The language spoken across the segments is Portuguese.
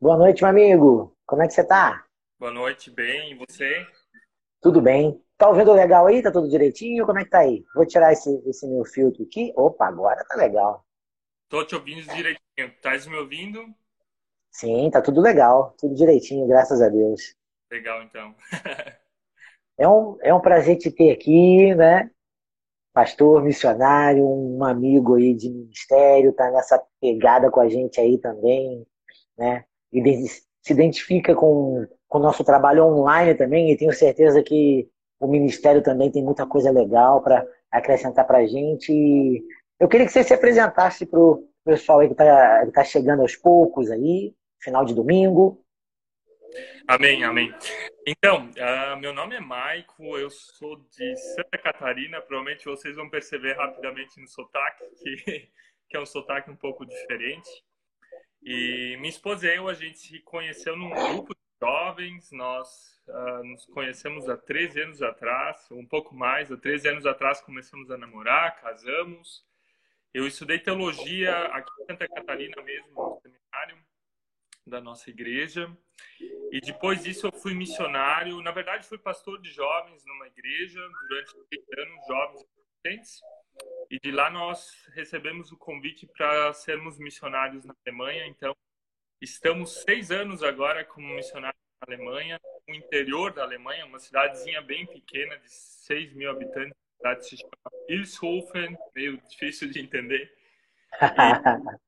Boa noite, meu amigo. Como é que você tá? Boa noite, bem, e você? Tudo bem? Tá ouvindo legal aí? Tá tudo direitinho? Como é que tá aí? Vou tirar esse, esse meu filtro aqui. Opa, agora tá legal. Tô te ouvindo direitinho. Tá me ouvindo? Sim, tá tudo legal. Tudo direitinho, graças a Deus. Legal, então. é, um, é um prazer te ter aqui, né? Pastor, missionário, um amigo aí de ministério, tá nessa pegada com a gente aí também, né? E se identifica com, com o nosso trabalho online também, e tenho certeza que o Ministério também tem muita coisa legal para acrescentar para a gente. Eu queria que você se apresentasse para o pessoal que está tá chegando aos poucos aí, final de domingo. Amém, amém. Então, uh, meu nome é Maico, eu sou de Santa Catarina. Provavelmente vocês vão perceber rapidamente no sotaque que, que é um sotaque um pouco diferente. E minha esposa e eu, a gente se conheceu num grupo de jovens. Nós uh, nos conhecemos há 13 anos atrás, um pouco mais. Há 13 anos atrás começamos a namorar, casamos. Eu estudei teologia aqui em Santa Catarina mesmo, no seminário da nossa igreja. E depois disso eu fui missionário. Na verdade, fui pastor de jovens numa igreja durante 30 anos, jovens adolescentes. E de lá nós recebemos o convite para sermos missionários na Alemanha. Então, estamos seis anos agora como missionários na Alemanha, no interior da Alemanha, uma cidadezinha bem pequena de 6 mil habitantes. A cidade se chama Ilshofen, meio difícil de entender.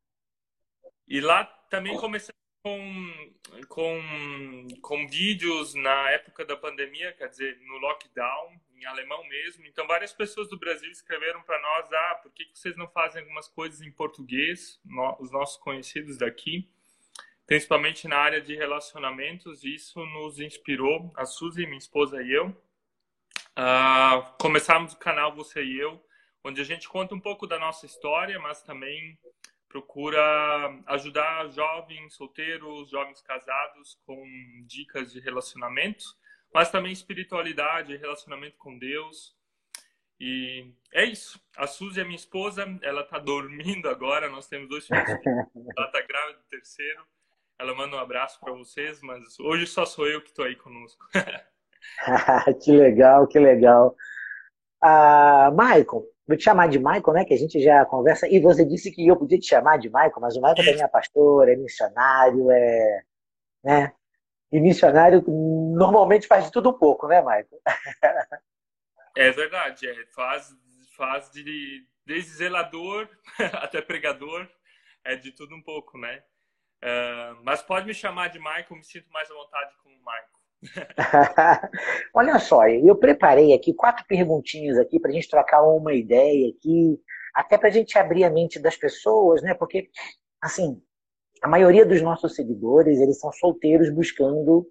E, e lá também começamos com, com, com vídeos na época da pandemia, quer dizer, no lockdown, alemão mesmo. Então, várias pessoas do Brasil escreveram para nós: ah, por que vocês não fazem algumas coisas em português? Os nossos conhecidos daqui, principalmente na área de relacionamentos. Isso nos inspirou, a Suzy, minha esposa e eu. Uh, começamos o canal Você e Eu, onde a gente conta um pouco da nossa história, mas também procura ajudar jovens solteiros, jovens casados com dicas de relacionamento, mas também espiritualidade, relacionamento com Deus. E é isso. A Suzy é minha esposa, ela tá dormindo agora, nós temos dois filhos, ela tá grávida do terceiro. Ela manda um abraço para vocês, mas hoje só sou eu que estou aí conosco. que legal, que legal. Ah, Michael, Vou te chamar de Michael, né? Que a gente já conversa. E você disse que eu podia te chamar de Michael, mas o Michael também é pastor, é missionário, é. Né? E missionário normalmente faz de tudo um pouco, né, Michael? É verdade, é. Faz, faz de, desde zelador até pregador, é de tudo um pouco, né? Uh, mas pode me chamar de Michael, me sinto mais à vontade com o Michael. Olha só, eu preparei aqui quatro perguntinhas aqui para a gente trocar uma ideia aqui, até para a gente abrir a mente das pessoas, né? Porque, assim, a maioria dos nossos seguidores, eles são solteiros buscando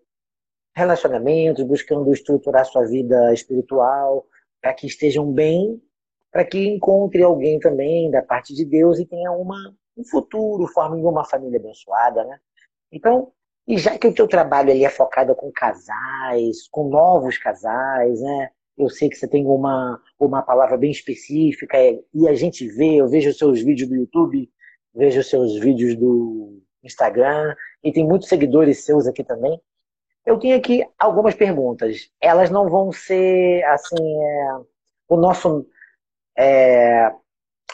relacionamentos, buscando estruturar sua vida espiritual, para que estejam bem, para que encontre alguém também da parte de Deus e tenha uma, um futuro, formem uma família abençoada, né? Então, e já que o teu trabalho ali é focado com casais, com novos casais, né? Eu sei que você tem uma, uma palavra bem específica é, e a gente vê, eu vejo os seus vídeos do YouTube, vejo os seus vídeos do Instagram e tem muitos seguidores seus aqui também. Eu tenho aqui algumas perguntas. Elas não vão ser assim é, o nosso é,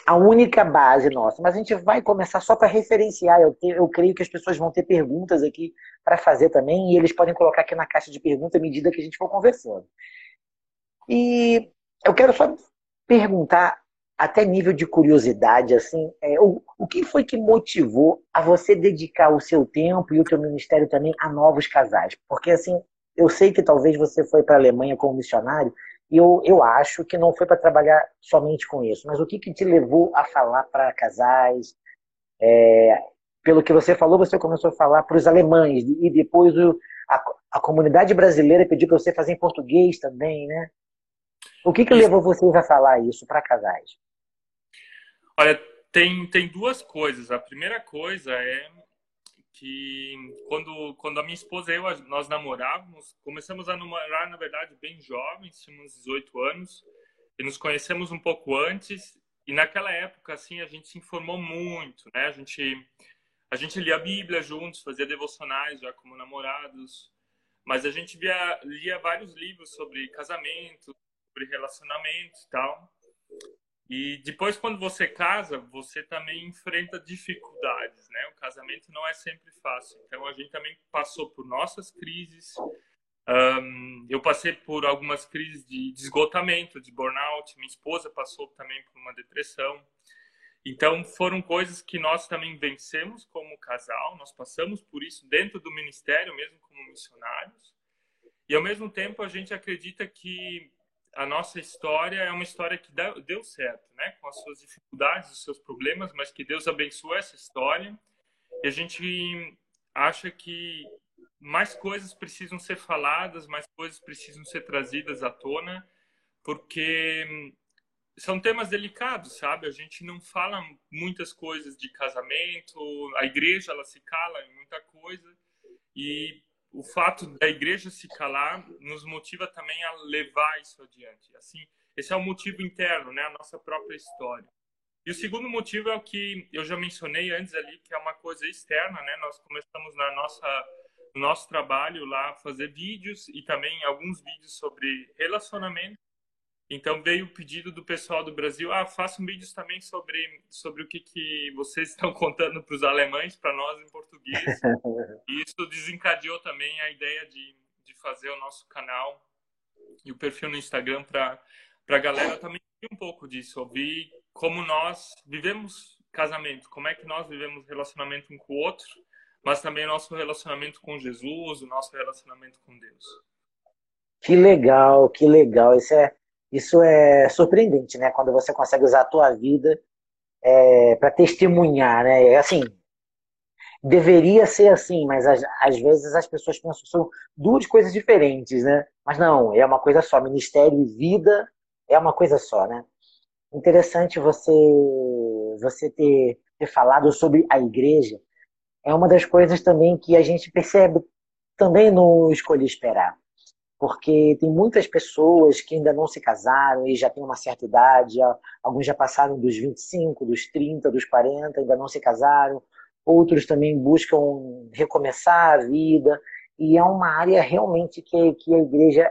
a única base nossa, mas a gente vai começar só para referenciar. Eu, te, eu creio que as pessoas vão ter perguntas aqui para fazer também, e eles podem colocar aqui na caixa de perguntas à medida que a gente for conversando. E eu quero só perguntar, até nível de curiosidade, assim, é, o, o que foi que motivou a você dedicar o seu tempo e o seu ministério também a novos casais? Porque, assim, eu sei que talvez você foi para a Alemanha como missionário, e eu, eu acho que não foi para trabalhar somente com isso, mas o que, que te levou a falar para casais? É, pelo que você falou, você começou a falar para os alemães, e depois o, a, a comunidade brasileira pediu para você fazer em português também, né? O que, que levou vocês a falar isso para casais? Olha, tem, tem duas coisas. A primeira coisa é que quando, quando a minha esposa e eu, nós namorávamos, começamos a namorar, na verdade, bem jovens, tínhamos 18 anos, e nos conhecemos um pouco antes, e naquela época, assim, a gente se informou muito, né? A gente a gente lia a Bíblia juntos, fazia devocionais já como namorados, mas a gente via, lia vários livros sobre casamento, sobre relacionamento e tal. E depois, quando você casa, você também enfrenta dificuldades, né? O casamento não é sempre fácil. Então, a gente também passou por nossas crises. Um, eu passei por algumas crises de, de esgotamento, de burnout. Minha esposa passou também por uma depressão. Então, foram coisas que nós também vencemos como casal. Nós passamos por isso dentro do ministério, mesmo como missionários. E, ao mesmo tempo, a gente acredita que a nossa história é uma história que deu certo, né? Com as suas dificuldades, os seus problemas, mas que Deus abençoou essa história. E a gente acha que mais coisas precisam ser faladas, mais coisas precisam ser trazidas à tona, porque são temas delicados, sabe? A gente não fala muitas coisas de casamento, a igreja ela se cala em muita coisa e o fato da igreja se calar nos motiva também a levar isso adiante. Assim, esse é o motivo interno, né, a nossa própria história. E o segundo motivo é o que eu já mencionei antes ali, que é uma coisa externa, né? Nós começamos na nossa no nosso trabalho lá fazer vídeos e também alguns vídeos sobre relacionamento então veio o pedido do pessoal do Brasil, ah, façam vídeos também sobre sobre o que, que vocês estão contando para os alemães, para nós em português. e isso desencadeou também a ideia de, de fazer o nosso canal e o perfil no Instagram para a galera também um pouco disso, ouvir como nós vivemos casamento, como é que nós vivemos relacionamento um com o outro, mas também o nosso relacionamento com Jesus, o nosso relacionamento com Deus. Que legal, que legal. Isso é isso é surpreendente, né? Quando você consegue usar a tua vida é, para testemunhar, né? É assim, deveria ser assim, mas às, às, vezes as pessoas pensam que são duas coisas diferentes, né? Mas não, é uma coisa só. Ministério e vida é uma coisa só, né? Interessante você você ter, ter falado sobre a igreja. É uma das coisas também que a gente percebe também no Escolher Esperar porque tem muitas pessoas que ainda não se casaram e já têm uma certa idade, alguns já passaram dos 25, dos 30, dos 40, ainda não se casaram, outros também buscam recomeçar a vida, e é uma área realmente que, que a igreja,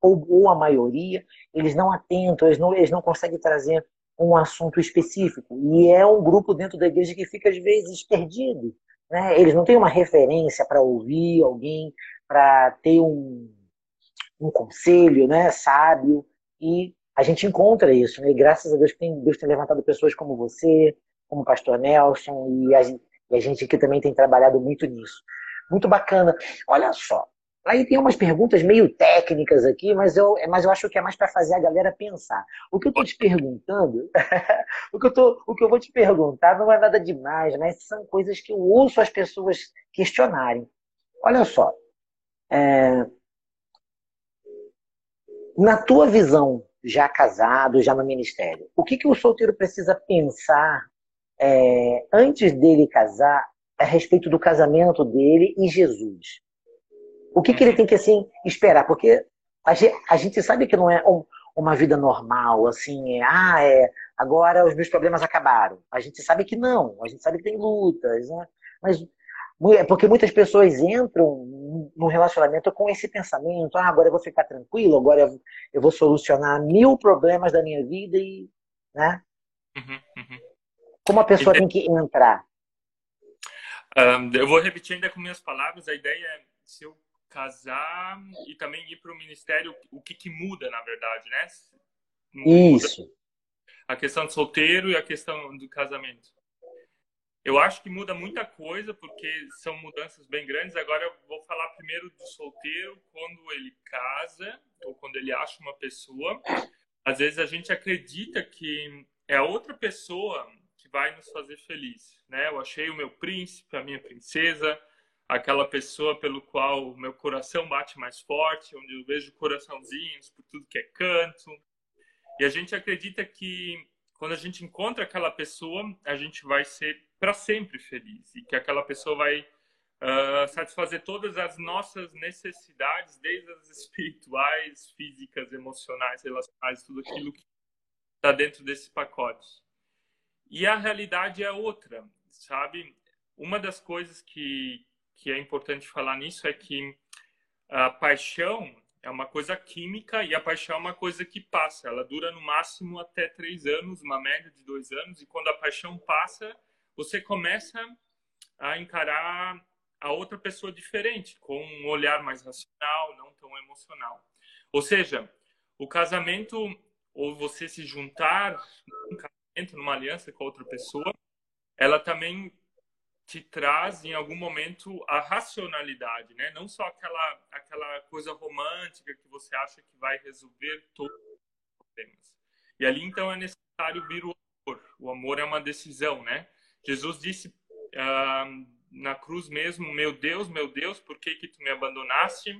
ou, ou a maioria, eles não atentam, eles não, eles não conseguem trazer um assunto específico, e é um grupo dentro da igreja que fica às vezes perdido, né? eles não têm uma referência para ouvir alguém, para ter um um conselho, né, sábio, e a gente encontra isso, né? E graças a Deus tem Deus tem levantado pessoas como você, como o pastor Nelson e a, gente, e a gente aqui também tem trabalhado muito nisso. Muito bacana. Olha só, Aí tem umas perguntas meio técnicas aqui, mas eu, mas eu acho que é mais para fazer a galera pensar. O que eu estou te perguntando, o, que eu tô, o que eu vou te perguntar não é nada demais, mas são coisas que eu ouço as pessoas questionarem. Olha só, é, na tua visão, já casado, já no ministério, o que, que o solteiro precisa pensar é, antes dele casar a respeito do casamento dele e Jesus? O que, que ele tem que assim esperar? Porque a gente, a gente sabe que não é um, uma vida normal, assim, é, ah, é, agora os meus problemas acabaram. A gente sabe que não, a gente sabe que tem lutas, né? Mas é porque muitas pessoas entram no relacionamento com esse pensamento: ah, agora eu vou ficar tranquilo, agora eu vou solucionar mil problemas da minha vida e. Né? Uhum, uhum. Como a pessoa tem que entrar? Um, eu vou repetir ainda com minhas palavras: a ideia é se eu casar e também ir para o ministério, o que, que muda, na verdade, né? Muda Isso. A questão do solteiro e a questão do casamento. Eu acho que muda muita coisa, porque são mudanças bem grandes. Agora eu vou falar primeiro do solteiro, quando ele casa, ou quando ele acha uma pessoa. Às vezes a gente acredita que é a outra pessoa que vai nos fazer feliz. Né? Eu achei o meu príncipe, a minha princesa, aquela pessoa pelo qual o meu coração bate mais forte, onde eu vejo coraçãozinhos por tudo que é canto. E a gente acredita que quando a gente encontra aquela pessoa, a gente vai ser para sempre feliz e que aquela pessoa vai uh, satisfazer todas as nossas necessidades, desde as espirituais, físicas, emocionais, relacionais, tudo aquilo que está dentro desse pacote. E a realidade é outra, sabe? uma das coisas que, que é importante falar nisso é que a paixão é uma coisa química e a paixão é uma coisa que passa. Ela dura no máximo até três anos, uma média de dois anos. E quando a paixão passa, você começa a encarar a outra pessoa diferente, com um olhar mais racional, não tão emocional. Ou seja, o casamento, ou você se juntar num casamento, numa aliança com outra pessoa, ela também te traz em algum momento a racionalidade, né? Não só aquela aquela coisa romântica que você acha que vai resolver todos os problemas. E ali então é necessário vir o amor. O amor é uma decisão, né? Jesus disse uh, na cruz mesmo, meu Deus, meu Deus, por que que tu me abandonaste?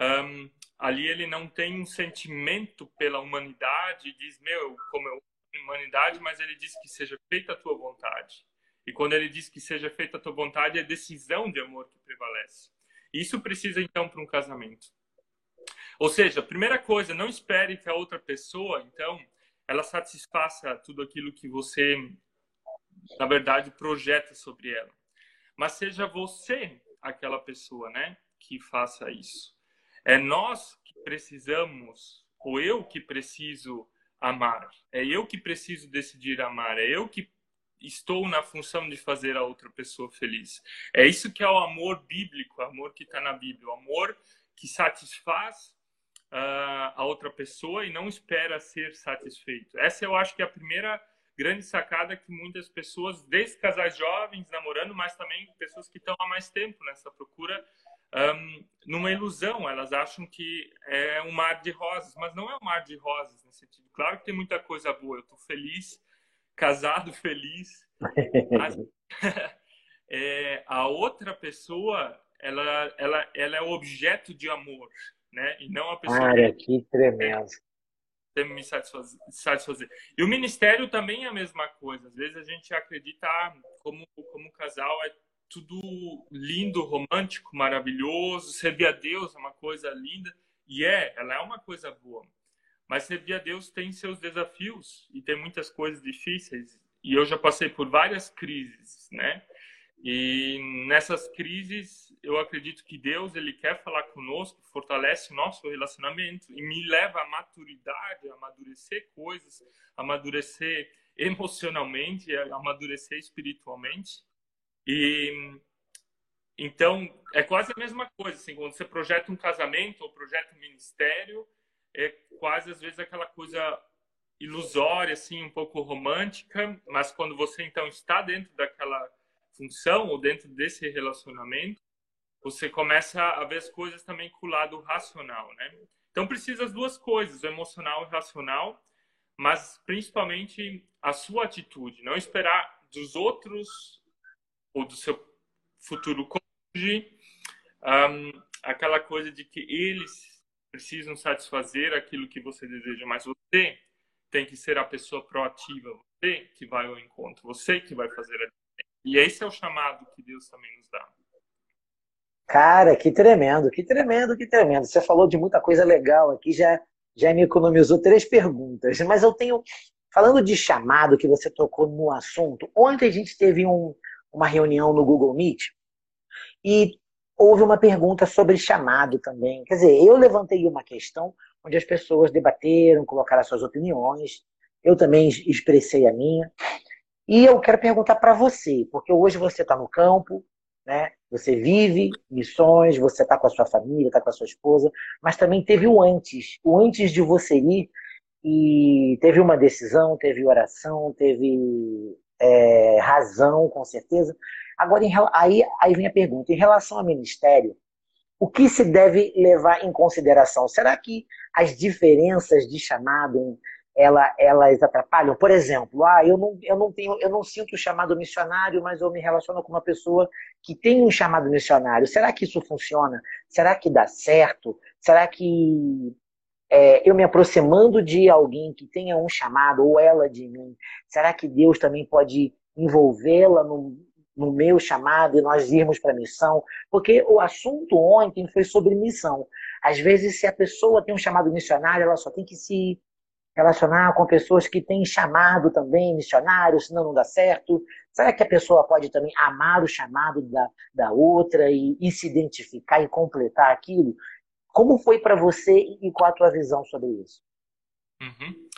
Um, ali ele não tem um sentimento pela humanidade, diz, meu, como eu humanidade, mas ele diz que seja feita a tua vontade. E quando ele diz que seja feita a tua vontade, é decisão de amor que prevalece. Isso precisa então para um casamento. Ou seja, primeira coisa, não espere que a outra pessoa, então, ela satisfaça tudo aquilo que você, na verdade, projeta sobre ela. Mas seja você aquela pessoa, né, que faça isso. É nós que precisamos, ou eu que preciso amar. É eu que preciso decidir amar. É eu que estou na função de fazer a outra pessoa feliz. É isso que é o amor bíblico, o amor que está na Bíblia, o amor que satisfaz uh, a outra pessoa e não espera ser satisfeito. Essa eu acho que é a primeira grande sacada que muitas pessoas, desde casais jovens namorando, mas também pessoas que estão há mais tempo nessa procura, um, numa ilusão. Elas acham que é um mar de rosas, mas não é um mar de rosas nesse sentido. Claro que tem muita coisa boa. Eu estou feliz casado feliz. Mas, é, a outra pessoa, ela, ela, ela é objeto de amor, né? E não a pessoa. Cara, que tremendo. Me satisfazer, satisfazer. E o ministério também é a mesma coisa. Às vezes a gente acredita ah, como como casal é tudo lindo, romântico, maravilhoso, servir a Deus é uma coisa linda e é, ela é uma coisa boa. Mas servir a Deus tem seus desafios e tem muitas coisas difíceis. E eu já passei por várias crises, né? E nessas crises, eu acredito que Deus ele quer falar conosco, fortalece nosso relacionamento e me leva à maturidade, a amadurecer coisas, a amadurecer emocionalmente, a amadurecer espiritualmente. E então é quase a mesma coisa, assim, quando você projeta um casamento ou projeta um ministério, é quase às vezes aquela coisa ilusória, assim, um pouco romântica, mas quando você então está dentro daquela função ou dentro desse relacionamento, você começa a ver as coisas também com o lado racional, né? Então precisa as duas coisas, o emocional e o racional, mas principalmente a sua atitude, não esperar dos outros ou do seu futuro cônjuge um, aquela coisa de que eles precisam satisfazer aquilo que você deseja, mas você tem que ser a pessoa proativa, você que vai ao encontro, você que vai fazer a E esse é o chamado que Deus também nos dá. Cara, que tremendo, que tremendo, que tremendo. Você falou de muita coisa legal aqui, já, já me economizou três perguntas. Mas eu tenho, falando de chamado, que você tocou no assunto, ontem a gente teve um, uma reunião no Google Meet e houve uma pergunta sobre chamado também. Quer dizer, eu levantei uma questão onde as pessoas debateram, colocaram suas opiniões, eu também expressei a minha. E eu quero perguntar para você, porque hoje você está no campo, né? Você vive missões, você está com a sua família, está com a sua esposa, mas também teve o antes, o antes de você ir e teve uma decisão, teve oração, teve é, razão, com certeza. Agora, aí, aí vem a pergunta: em relação ao ministério, o que se deve levar em consideração? Será que as diferenças de chamado ela, elas atrapalham? Por exemplo, ah, eu não, eu não tenho, eu não sinto o chamado missionário, mas eu me relaciono com uma pessoa que tem um chamado missionário. Será que isso funciona? Será que dá certo? Será que é, eu me aproximando de alguém que tenha um chamado ou ela de mim, será que Deus também pode envolvê-la no, no meu chamado e nós irmos para a missão, porque o assunto ontem foi sobre missão. Às vezes, se a pessoa tem um chamado missionário, ela só tem que se relacionar com pessoas que têm chamado também missionário, senão não dá certo. Será que a pessoa pode também amar o chamado da, da outra e, e se identificar e completar aquilo? Como foi para você e qual a tua visão sobre isso? Uhum.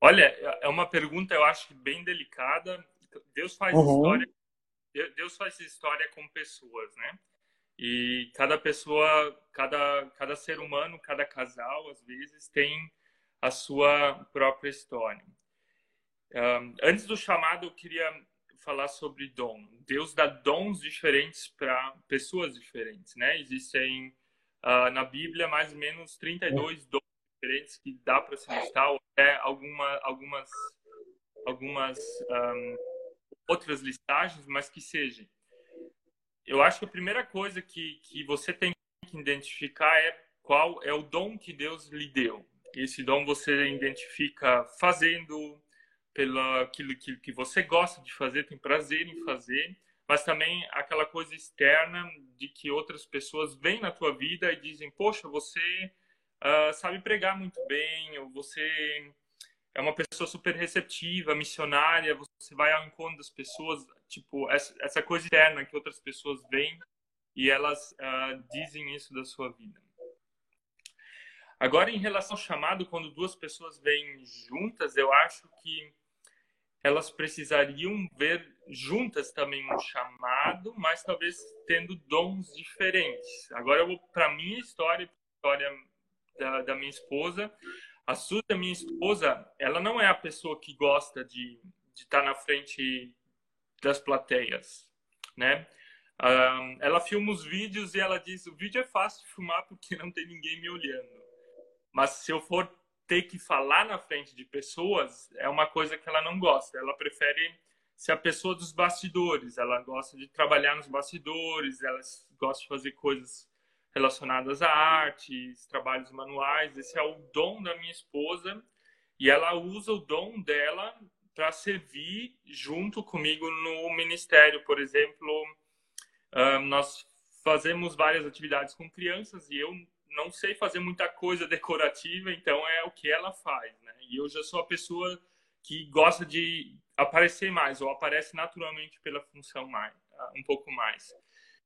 Olha, é uma pergunta, eu acho, bem delicada. Deus faz uhum. história. Deus faz história com pessoas, né? E cada pessoa, cada, cada ser humano, cada casal, às vezes, tem a sua própria história. Um, antes do chamado, eu queria falar sobre dom. Deus dá dons diferentes para pessoas diferentes, né? Existem uh, na Bíblia mais ou menos 32 dons diferentes que dá para se listar, ou até alguma, algumas, algumas um, outras listagens, mas que sejam. Eu acho que a primeira coisa que, que você tem que identificar é qual é o dom que Deus lhe deu. Esse dom você identifica fazendo, pelo aquilo que, que você gosta de fazer, tem prazer em fazer, mas também aquela coisa externa de que outras pessoas vêm na tua vida e dizem, poxa, você uh, sabe pregar muito bem, ou você é uma pessoa super receptiva, missionária, você vai ao encontro das pessoas, tipo, essa, coisa interna que outras pessoas veem e elas uh, dizem isso da sua vida. Agora, em relação ao chamado, quando duas pessoas vêm juntas, eu acho que elas precisariam ver juntas também um chamado, mas talvez tendo dons diferentes. Agora, para minha história, história da, da minha esposa. A Suzy, minha esposa, ela não é a pessoa que gosta de, estar na frente das plateias, né? Um, ela filma os vídeos e ela diz: o vídeo é fácil de filmar porque não tem ninguém me olhando. Mas se eu for ter que falar na frente de pessoas, é uma coisa que ela não gosta. Ela prefere ser a pessoa dos bastidores. Ela gosta de trabalhar nos bastidores, ela gosta de fazer coisas relacionadas a artes, trabalhos manuais. Esse é o dom da minha esposa e ela usa o dom dela para servir junto comigo no ministério. Por exemplo, nós fazemos várias atividades com crianças e eu não sei fazer muita coisa decorativa, então é o que ela faz, né? E eu já sou a pessoa que gosta de aparecer mais ou aparece naturalmente pela função mais, um pouco mais.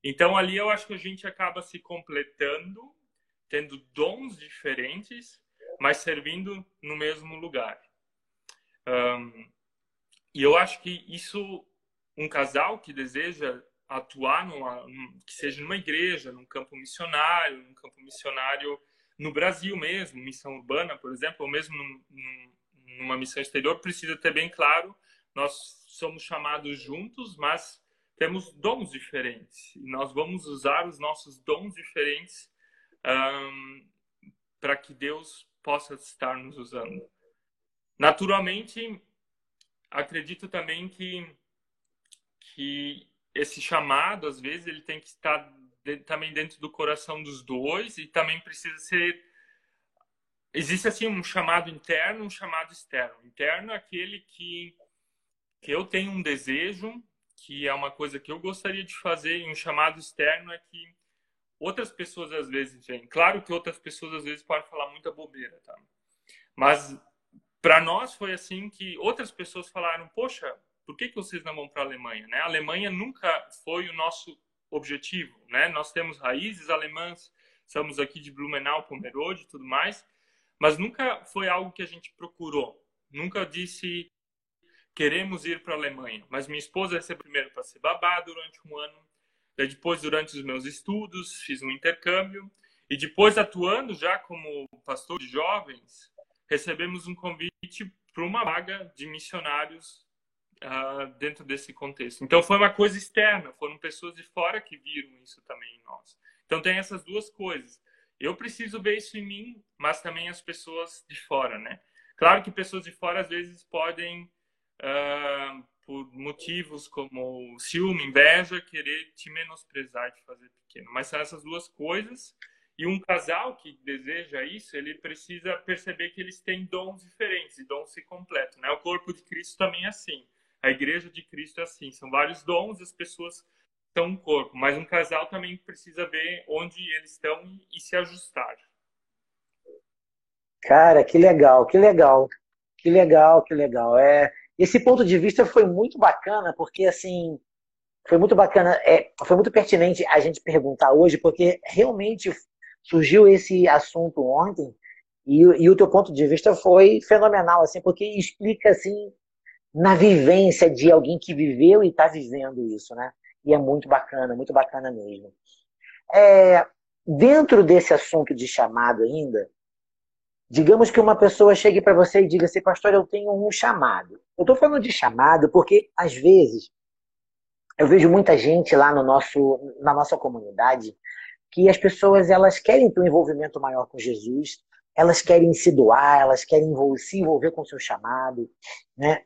Então ali eu acho que a gente acaba se completando, tendo dons diferentes, mas servindo no mesmo lugar. Um, e eu acho que isso, um casal que deseja atuar numa, que seja numa igreja, num campo missionário, num campo missionário no Brasil mesmo, missão urbana, por exemplo, ou mesmo num, num, numa missão exterior, precisa ter bem claro, nós somos chamados juntos, mas temos dons diferentes. E nós vamos usar os nossos dons diferentes um, para que Deus possa estar nos usando. Naturalmente, acredito também que, que esse chamado, às vezes, ele tem que estar de, também dentro do coração dos dois e também precisa ser. Existe assim um chamado interno, um chamado externo. Interno é aquele que, que eu tenho um desejo, que é uma coisa que eu gostaria de fazer em um chamado externo é que outras pessoas às vezes vêm. Claro que outras pessoas às vezes podem falar muita bobeira, tá? Mas para nós foi assim que outras pessoas falaram: "Poxa, por que que vocês não vão para a Alemanha?", né? A Alemanha nunca foi o nosso objetivo, né? Nós temos raízes alemãs, estamos aqui de Blumenau, Pomerode e tudo mais, mas nunca foi algo que a gente procurou. Nunca disse queremos ir para a Alemanha, mas minha esposa recebeu primeiro para ser babá durante um ano, depois durante os meus estudos fiz um intercâmbio e depois atuando já como pastor de jovens recebemos um convite para uma vaga de missionários uh, dentro desse contexto. Então foi uma coisa externa, foram pessoas de fora que viram isso também em nós. Então tem essas duas coisas. Eu preciso ver isso em mim, mas também as pessoas de fora, né? Claro que pessoas de fora às vezes podem uh, por motivos como ciúme, inveja, querer te menosprezar de fazer pequeno. Mas são essas duas coisas. E um casal que deseja isso, ele precisa perceber que eles têm dons diferentes e dons se completam. Né? O corpo de Cristo também é assim. A igreja de Cristo é assim. São vários dons, as pessoas são um corpo. Mas um casal também precisa ver onde eles estão e se ajustar. Cara, que legal, que legal. Que legal, que legal. É, esse ponto de vista foi muito bacana, porque assim, foi muito bacana, é, foi muito pertinente a gente perguntar hoje, porque realmente surgiu esse assunto ontem e, e o teu ponto de vista foi fenomenal, assim, porque explica assim na vivência de alguém que viveu e está vivendo isso, né? E é muito bacana, muito bacana mesmo. É, dentro desse assunto de chamado ainda, digamos que uma pessoa chegue para você e diga assim, pastor, eu tenho um chamado. Eu estou falando de chamado porque, às vezes, eu vejo muita gente lá no nosso, na nossa comunidade que as pessoas elas querem ter um envolvimento maior com Jesus, elas querem se doar, elas querem se envolver com o seu chamado, né?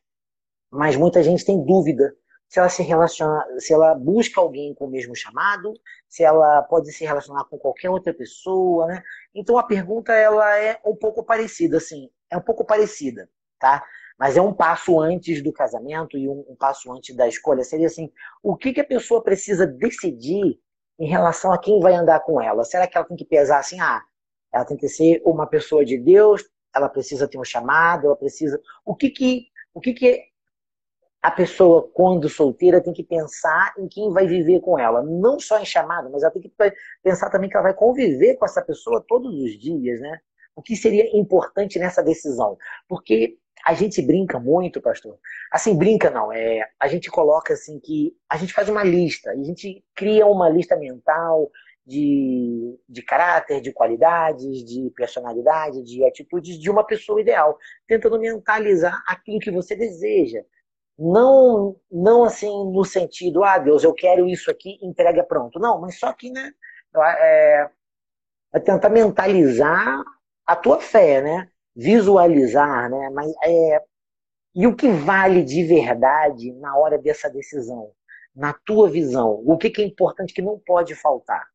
Mas muita gente tem dúvida se ela se relaciona, se ela busca alguém com o mesmo chamado, se ela pode se relacionar com qualquer outra pessoa, né? Então a pergunta ela é um pouco parecida, assim, é um pouco parecida, tá? Mas é um passo antes do casamento e um, um passo antes da escolha. Seria assim, o que, que a pessoa precisa decidir em relação a quem vai andar com ela? Será que ela tem que pesar assim, ah, ela tem que ser uma pessoa de Deus, ela precisa ter um chamado, ela precisa. O que que, o que, que a pessoa, quando solteira, tem que pensar em quem vai viver com ela. Não só em chamado, mas ela tem que pensar também que ela vai conviver com essa pessoa todos os dias, né? O que seria importante nessa decisão? Porque a gente brinca muito, pastor. Assim, brinca não, é, a gente coloca assim que a gente faz uma lista, a gente cria uma lista mental de, de caráter, de qualidades, de personalidade, de atitudes de uma pessoa ideal, tentando mentalizar aquilo que você deseja. Não, não assim no sentido, ah, Deus, eu quero isso aqui, entrega pronto. Não, mas só que, né, é, é tentar mentalizar a tua fé, né? Visualizar, né? Mas é, e o que vale de verdade na hora dessa decisão? Na tua visão, o que, que é importante que não pode faltar?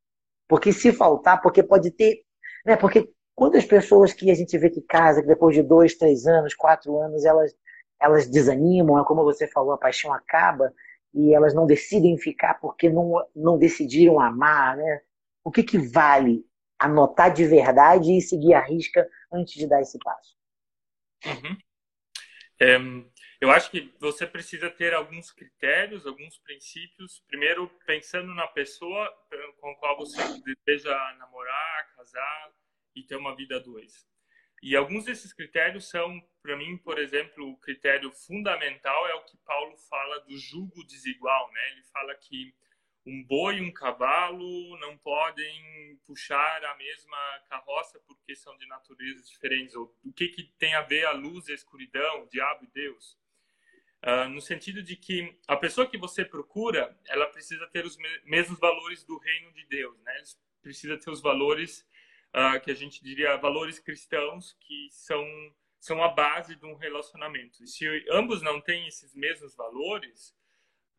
Porque se faltar, porque pode ter. Né? Porque quantas pessoas que a gente vê que casa, que depois de dois, três anos, quatro anos, elas, elas desanimam, é como você falou, a paixão acaba e elas não decidem ficar porque não, não decidiram amar, né? O que, que vale anotar de verdade e seguir a risca antes de dar esse passo? Uhum. É, eu acho que você precisa ter alguns critérios, alguns princípios. Primeiro, pensando na pessoa com a qual você deseja namorar, casar e ter uma vida a dois. E alguns desses critérios são, para mim, por exemplo, o critério fundamental é o que Paulo fala do julgo desigual, né? Ele fala que um boi e um cavalo não podem puxar a mesma carroça porque são de naturezas diferentes. Ou o que, que tem a ver a luz e a escuridão, o diabo e Deus? Uh, no sentido de que a pessoa que você procura, ela precisa ter os mesmos valores do reino de Deus, né? Ela precisa ter os valores uh, que a gente diria valores cristãos que são são a base de um relacionamento. E se ambos não têm esses mesmos valores,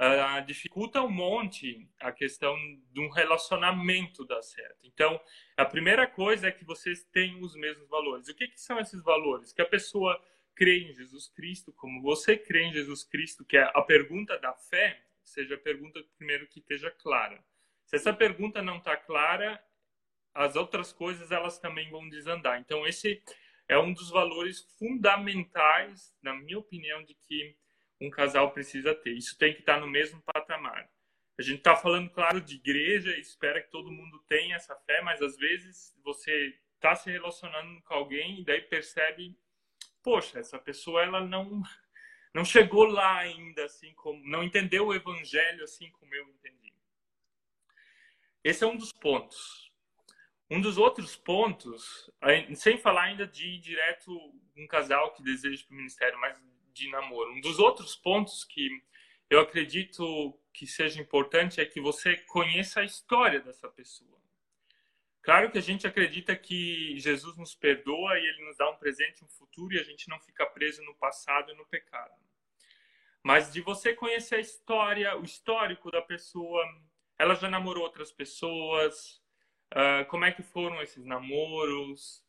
uh, dificulta um monte a questão de um relacionamento dar certo. Então, a primeira coisa é que vocês tenham os mesmos valores. O que, que são esses valores? Que a pessoa crê em Jesus Cristo, como você crê em Jesus Cristo, que é a pergunta da fé, seja a pergunta primeiro que esteja clara. Se essa pergunta não está clara, as outras coisas elas também vão desandar. Então esse é um dos valores fundamentais, na minha opinião, de que um casal precisa ter. Isso tem que estar no mesmo patamar. A gente está falando, claro, de igreja espera que todo mundo tenha essa fé, mas às vezes você está se relacionando com alguém e daí percebe poxa, essa pessoa ela não não chegou lá ainda assim como não entendeu o evangelho assim como eu entendi. Esse é um dos pontos. Um dos outros pontos, sem falar ainda de ir direto um casal que deseja para o ministério, mas de namoro. Um dos outros pontos que eu acredito que seja importante é que você conheça a história dessa pessoa. Claro que a gente acredita que Jesus nos perdoa e ele nos dá um presente, um futuro e a gente não fica preso no passado e no pecado. Mas de você conhecer a história, o histórico da pessoa, ela já namorou outras pessoas, uh, como é que foram esses namoros,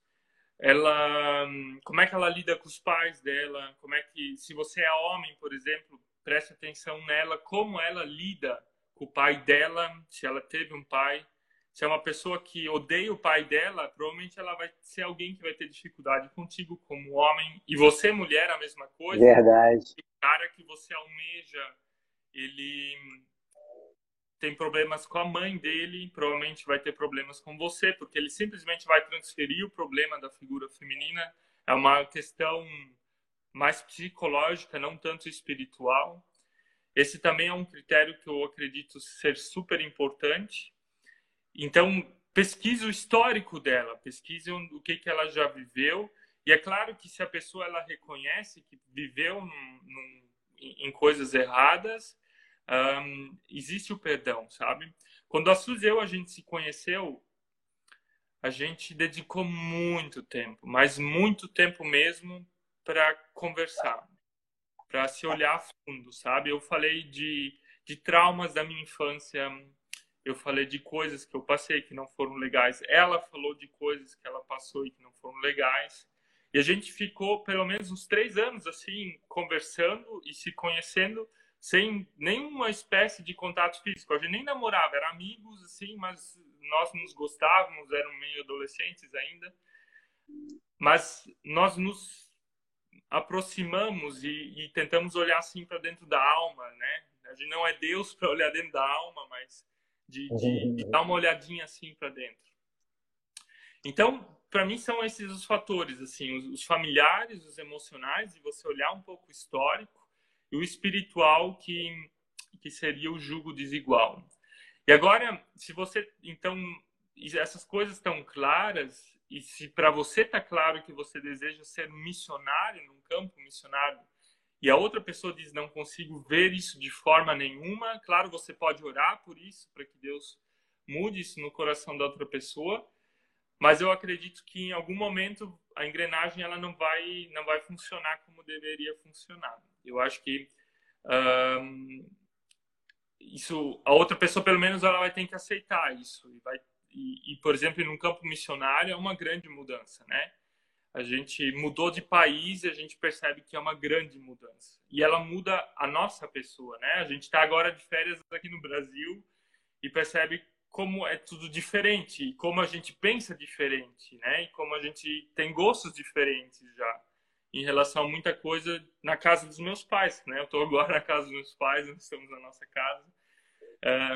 ela, como é que ela lida com os pais dela, como é que, se você é homem, por exemplo, preste atenção nela, como ela lida com o pai dela, se ela teve um pai, se é uma pessoa que odeia o pai dela, provavelmente ela vai ser alguém que vai ter dificuldade contigo como homem. E você, mulher, a mesma coisa. Verdade. O cara que você almeja, ele tem problemas com a mãe dele, provavelmente vai ter problemas com você, porque ele simplesmente vai transferir o problema da figura feminina. É uma questão mais psicológica, não tanto espiritual. Esse também é um critério que eu acredito ser super importante então, pesquise o histórico dela, pesquise o que, que ela já viveu. E é claro que se a pessoa ela reconhece que viveu num, num, em coisas erradas, um, existe o perdão, sabe? Quando a Suzy e eu a gente se conheceu, a gente dedicou muito tempo, mas muito tempo mesmo para conversar, para se olhar a fundo, sabe? Eu falei de, de traumas da minha infância, eu falei de coisas que eu passei que não foram legais. Ela falou de coisas que ela passou e que não foram legais. E a gente ficou pelo menos uns três anos assim conversando e se conhecendo sem nenhuma espécie de contato físico. A gente nem namorava, eram amigos assim, mas nós nos gostávamos, eram meio adolescentes ainda. Mas nós nos aproximamos e, e tentamos olhar assim para dentro da alma, né? A gente não é Deus para olhar dentro da alma, mas de, de, de dar uma olhadinha assim para dentro. Então, para mim são esses os fatores, assim, os, os, familiares, os emocionais, e você olhar um pouco o histórico e o espiritual que que seria o jugo desigual. E agora, se você então essas coisas estão claras e se para você está claro que você deseja ser missionário num campo missionário e a outra pessoa diz não consigo ver isso de forma nenhuma, claro, você pode orar por isso, para que Deus mude isso no coração da outra pessoa, mas eu acredito que em algum momento a engrenagem ela não vai não vai funcionar como deveria funcionar. Eu acho que um, isso a outra pessoa pelo menos ela vai ter que aceitar isso e vai e, e por exemplo no campo missionário é uma grande mudança, né? a gente mudou de país e a gente percebe que é uma grande mudança. E ela muda a nossa pessoa, né? A gente está agora de férias aqui no Brasil e percebe como é tudo diferente, como a gente pensa diferente, né? E como a gente tem gostos diferentes já em relação a muita coisa na casa dos meus pais, né? Eu estou agora na casa dos meus pais, nós estamos na nossa casa,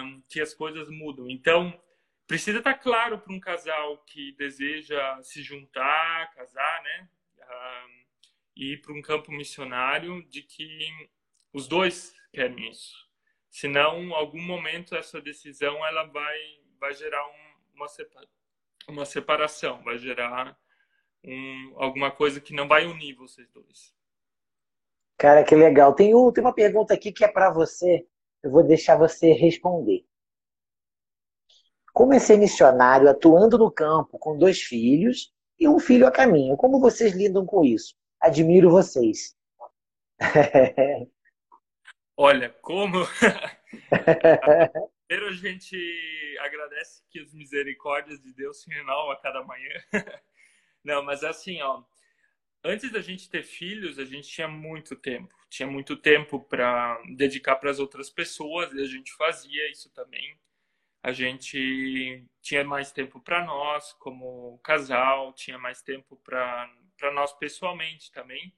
um, que as coisas mudam. Então, precisa estar claro para um casal que deseja se juntar, casar, né? Um, e ir para um campo missionário de que os dois querem isso. Senão, em algum momento essa decisão ela vai vai gerar um, uma separa, uma separação, vai gerar um, alguma coisa que não vai unir vocês dois. Cara, que legal. Tem, um, tem uma pergunta aqui que é para você. Eu vou deixar você responder. Como ser missionário atuando no campo com dois filhos e um filho a caminho? Como vocês lidam com isso? Admiro vocês. Olha, como. Primeiro a gente agradece que as misericórdias de Deus se renovam a cada manhã. Não, mas assim, ó. Antes da gente ter filhos, a gente tinha muito tempo. Tinha muito tempo para dedicar para as outras pessoas e a gente fazia isso também a gente tinha mais tempo para nós como casal, tinha mais tempo para nós pessoalmente também.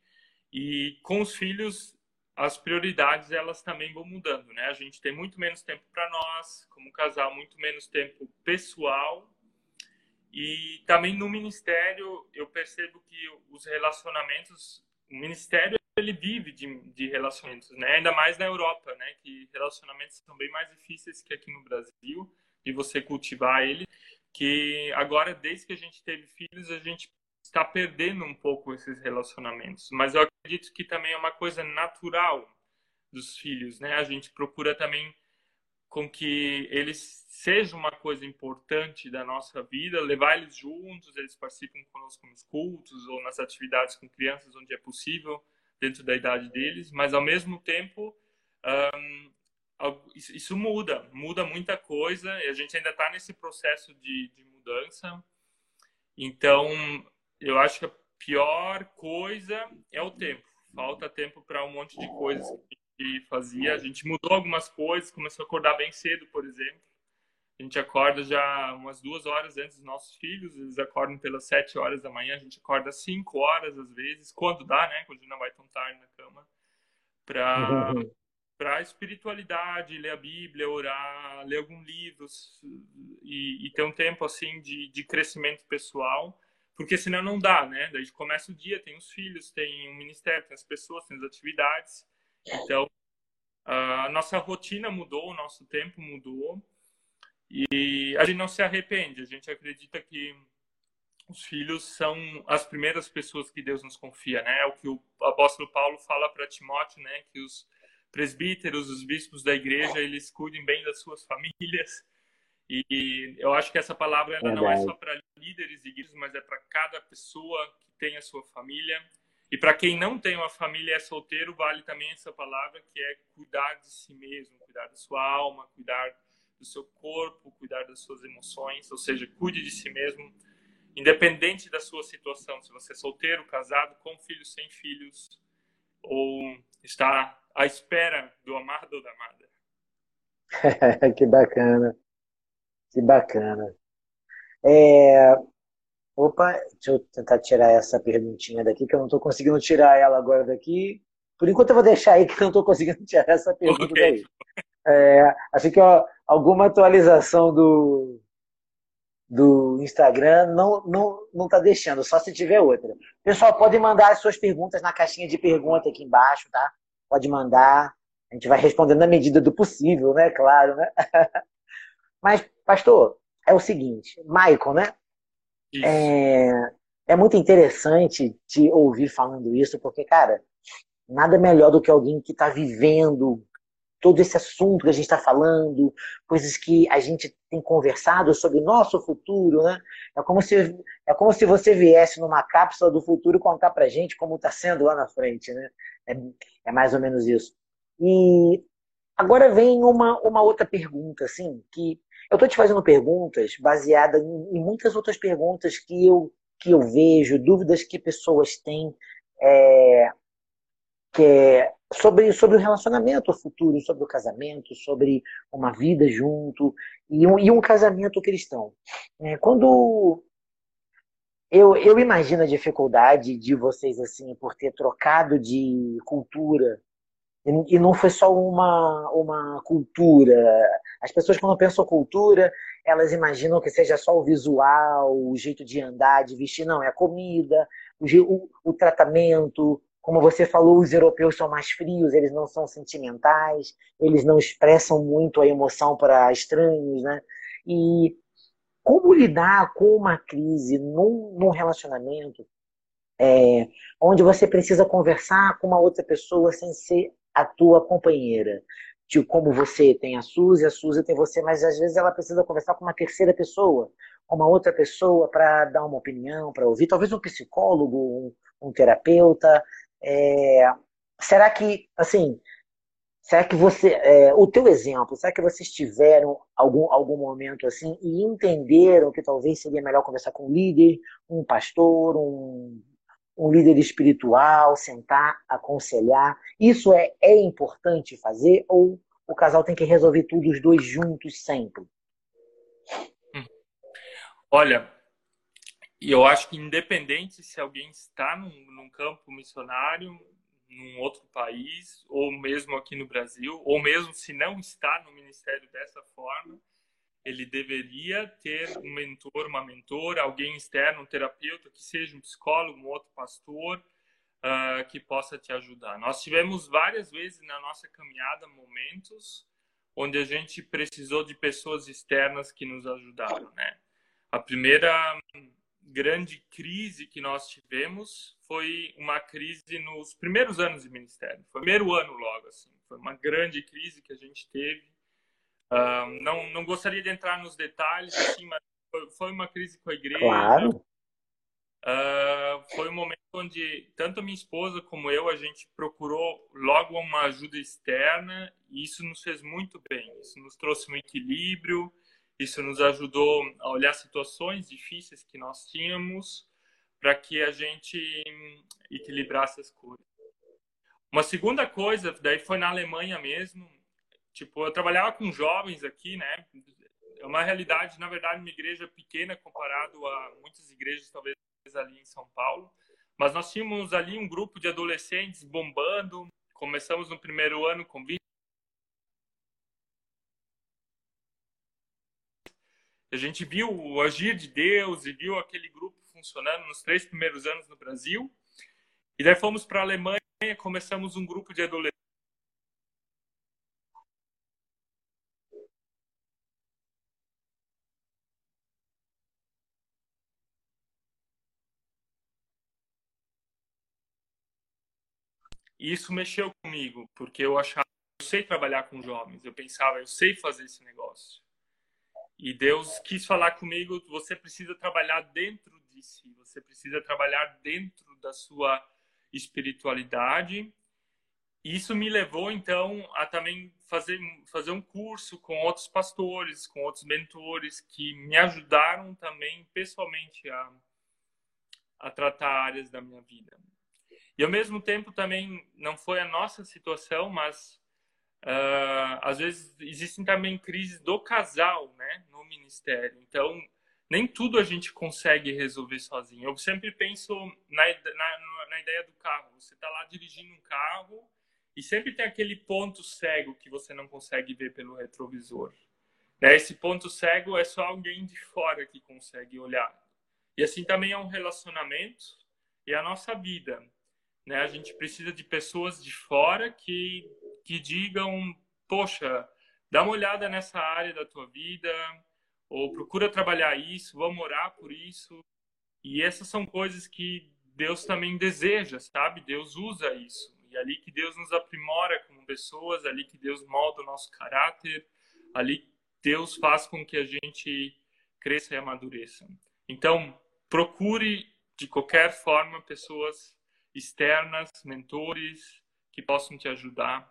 E com os filhos, as prioridades elas também vão mudando, né? A gente tem muito menos tempo para nós, como casal, muito menos tempo pessoal. E também no ministério, eu percebo que os relacionamentos, o ministério ele vive de, de relacionamentos, né? Ainda mais na Europa, né? Que relacionamentos são bem mais difíceis que aqui no Brasil de você cultivar ele. Que agora, desde que a gente teve filhos, a gente está perdendo um pouco esses relacionamentos. Mas eu acredito que também é uma coisa natural dos filhos, né? A gente procura também com que eles sejam uma coisa importante da nossa vida, levar eles juntos, eles participam conosco nos cultos ou nas atividades com crianças onde é possível dentro da idade deles, mas ao mesmo tempo um, isso muda, muda muita coisa e a gente ainda está nesse processo de, de, mudança. Então, eu acho que a pior coisa é o tempo. Falta tempo para um monte de coisas que gente fazia. A gente mudou algumas coisas, começou a acordar bem cedo, por exemplo. A gente acorda já umas duas horas antes dos nossos filhos, eles acordam pelas sete horas da manhã, a gente acorda cinco horas às vezes, quando dá, né? Quando não vai tão tarde na cama, para uhum. para espiritualidade, ler a Bíblia, orar, ler alguns livros e, e ter um tempo assim de, de crescimento pessoal, porque senão não dá, né? Daí começa o dia, tem os filhos, tem o ministério, tem as pessoas, tem as atividades, então a nossa rotina mudou, o nosso tempo mudou e a gente não se arrepende, a gente acredita que os filhos são as primeiras pessoas que Deus nos confia, né? É o que o apóstolo Paulo fala para Timóteo, né? Que os presbíteros, os bispos da igreja, eles cuidem bem das suas famílias. E eu acho que essa palavra ela não é só para líderes de igrejas, mas é para cada pessoa que tem a sua família. E para quem não tem uma família e é solteiro, vale também essa palavra que é cuidar de si mesmo, cuidar da sua alma, cuidar do seu corpo, cuidar das suas emoções, ou seja, cuide de si mesmo, independente da sua situação, se você é solteiro, casado, com filhos, sem filhos, ou está à espera do amado ou da amada. que bacana, que bacana. É... Opa, deixa eu tentar tirar essa perguntinha daqui, que eu não estou conseguindo tirar ela agora daqui. Por enquanto eu vou deixar aí que eu não estou conseguindo tirar essa pergunta okay. daí. É, acho que ó, alguma atualização do, do Instagram não não não está deixando, só se tiver outra. Pessoal, pode mandar as suas perguntas na caixinha de pergunta aqui embaixo, tá? Pode mandar. A gente vai respondendo na medida do possível, né? Claro, né? Mas, pastor, é o seguinte, Michael, né? É, é muito interessante te ouvir falando isso, porque, cara, nada melhor do que alguém que está vivendo todo esse assunto que a gente está falando, coisas que a gente tem conversado sobre o nosso futuro, né? É como se, é como se você viesse numa cápsula do futuro contar pra gente como está sendo lá na frente, né? É, é, mais ou menos isso. E agora vem uma, uma outra pergunta, assim, que eu estou te fazendo perguntas baseadas em, muitas outras perguntas que eu, que eu vejo, dúvidas que pessoas têm, é, que é sobre, sobre o relacionamento futuro, sobre o casamento, sobre uma vida junto e um, e um casamento cristão. É, quando eu, eu imagino a dificuldade de vocês assim por ter trocado de cultura e, não foi só uma, uma cultura. As pessoas quando pensam cultura, elas imaginam que seja só o visual, o jeito de andar, de vestir. Não, é a comida, o, o, o tratamento, como você falou, os europeus são mais frios, eles não são sentimentais, eles não expressam muito a emoção para estranhos, né? E como lidar com uma crise num, num relacionamento é, onde você precisa conversar com uma outra pessoa sem ser a tua companheira? Tipo, como você tem a Suzy, a Suzy tem você, mas às vezes ela precisa conversar com uma terceira pessoa, com uma outra pessoa para dar uma opinião, para ouvir, talvez um psicólogo, um, um terapeuta, é, será que, assim, será que você, é, o teu exemplo, será que vocês tiveram algum, algum momento assim e entenderam que talvez seria melhor conversar com um líder, um pastor, um, um líder espiritual, sentar, aconselhar? Isso é, é importante fazer ou o casal tem que resolver tudo os dois juntos sempre? Hum. Olha, eu acho que independente se alguém está num, num campo missionário, num outro país, ou mesmo aqui no Brasil, ou mesmo se não está no ministério dessa forma, ele deveria ter um mentor, uma mentora, alguém externo, um terapeuta, que seja um psicólogo, um outro pastor, uh, que possa te ajudar. Nós tivemos várias vezes na nossa caminhada momentos onde a gente precisou de pessoas externas que nos ajudaram, né? A primeira grande crise que nós tivemos foi uma crise nos primeiros anos de ministério. Foi o primeiro ano logo, assim. Foi uma grande crise que a gente teve. Uh, não, não gostaria de entrar nos detalhes, assim, mas foi uma crise com a igreja. Claro. Uh, foi um momento onde tanto a minha esposa como eu a gente procurou logo uma ajuda externa e isso nos fez muito bem. Isso nos trouxe um equilíbrio, isso nos ajudou a olhar situações difíceis que nós tínhamos para que a gente equilibrasse as coisas. Uma segunda coisa, daí foi na Alemanha mesmo. Tipo, eu trabalhava com jovens aqui, né? é uma realidade, na verdade, uma igreja pequena comparado a muitas igrejas, talvez ali em São Paulo. Mas nós tínhamos ali um grupo de adolescentes bombando. Começamos no primeiro ano com 20. A gente viu o agir de Deus e viu aquele grupo funcionando nos três primeiros anos no Brasil. E daí fomos para a Alemanha, começamos um grupo de adolescentes E isso mexeu comigo, porque eu achava, eu sei trabalhar com jovens, eu pensava, eu sei fazer esse negócio. E Deus quis falar comigo, você precisa trabalhar dentro de si, você precisa trabalhar dentro da sua espiritualidade. Isso me levou então a também fazer fazer um curso com outros pastores, com outros mentores que me ajudaram também pessoalmente a a tratar áreas da minha vida. E ao mesmo tempo também não foi a nossa situação, mas uh, às vezes existem também crises do casal, né, no ministério. Então nem tudo a gente consegue resolver sozinho. Eu sempre penso na, na, na ideia do carro. Você está lá dirigindo um carro e sempre tem aquele ponto cego que você não consegue ver pelo retrovisor. Né? Esse ponto cego é só alguém de fora que consegue olhar. E assim também é um relacionamento e a nossa vida. Né? A gente precisa de pessoas de fora que, que digam, poxa, dá uma olhada nessa área da tua vida, ou procura trabalhar isso, vamos orar por isso. E essas são coisas que Deus também deseja, sabe? Deus usa isso. E é ali que Deus nos aprimora como pessoas, é ali que Deus molda o nosso caráter, ali Deus faz com que a gente cresça e amadureça. Então, procure de qualquer forma pessoas externas, mentores que possam te ajudar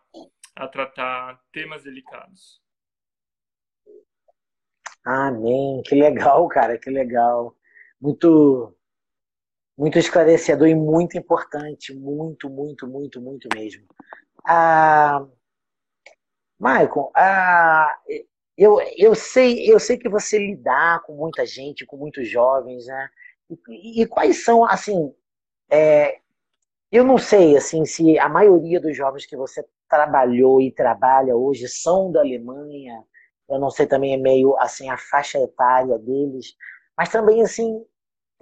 a tratar temas delicados. Amém. Que legal, cara, que legal. Muito muito esclarecedor e muito importante, muito, muito, muito, muito mesmo. Ah, Michael, ah, eu, eu sei eu sei que você lidar com muita gente, com muitos jovens, né? E, e quais são assim é, eu não sei assim se a maioria dos jovens que você trabalhou e trabalha hoje são da Alemanha. Eu não sei também é meio assim a faixa etária deles, mas também assim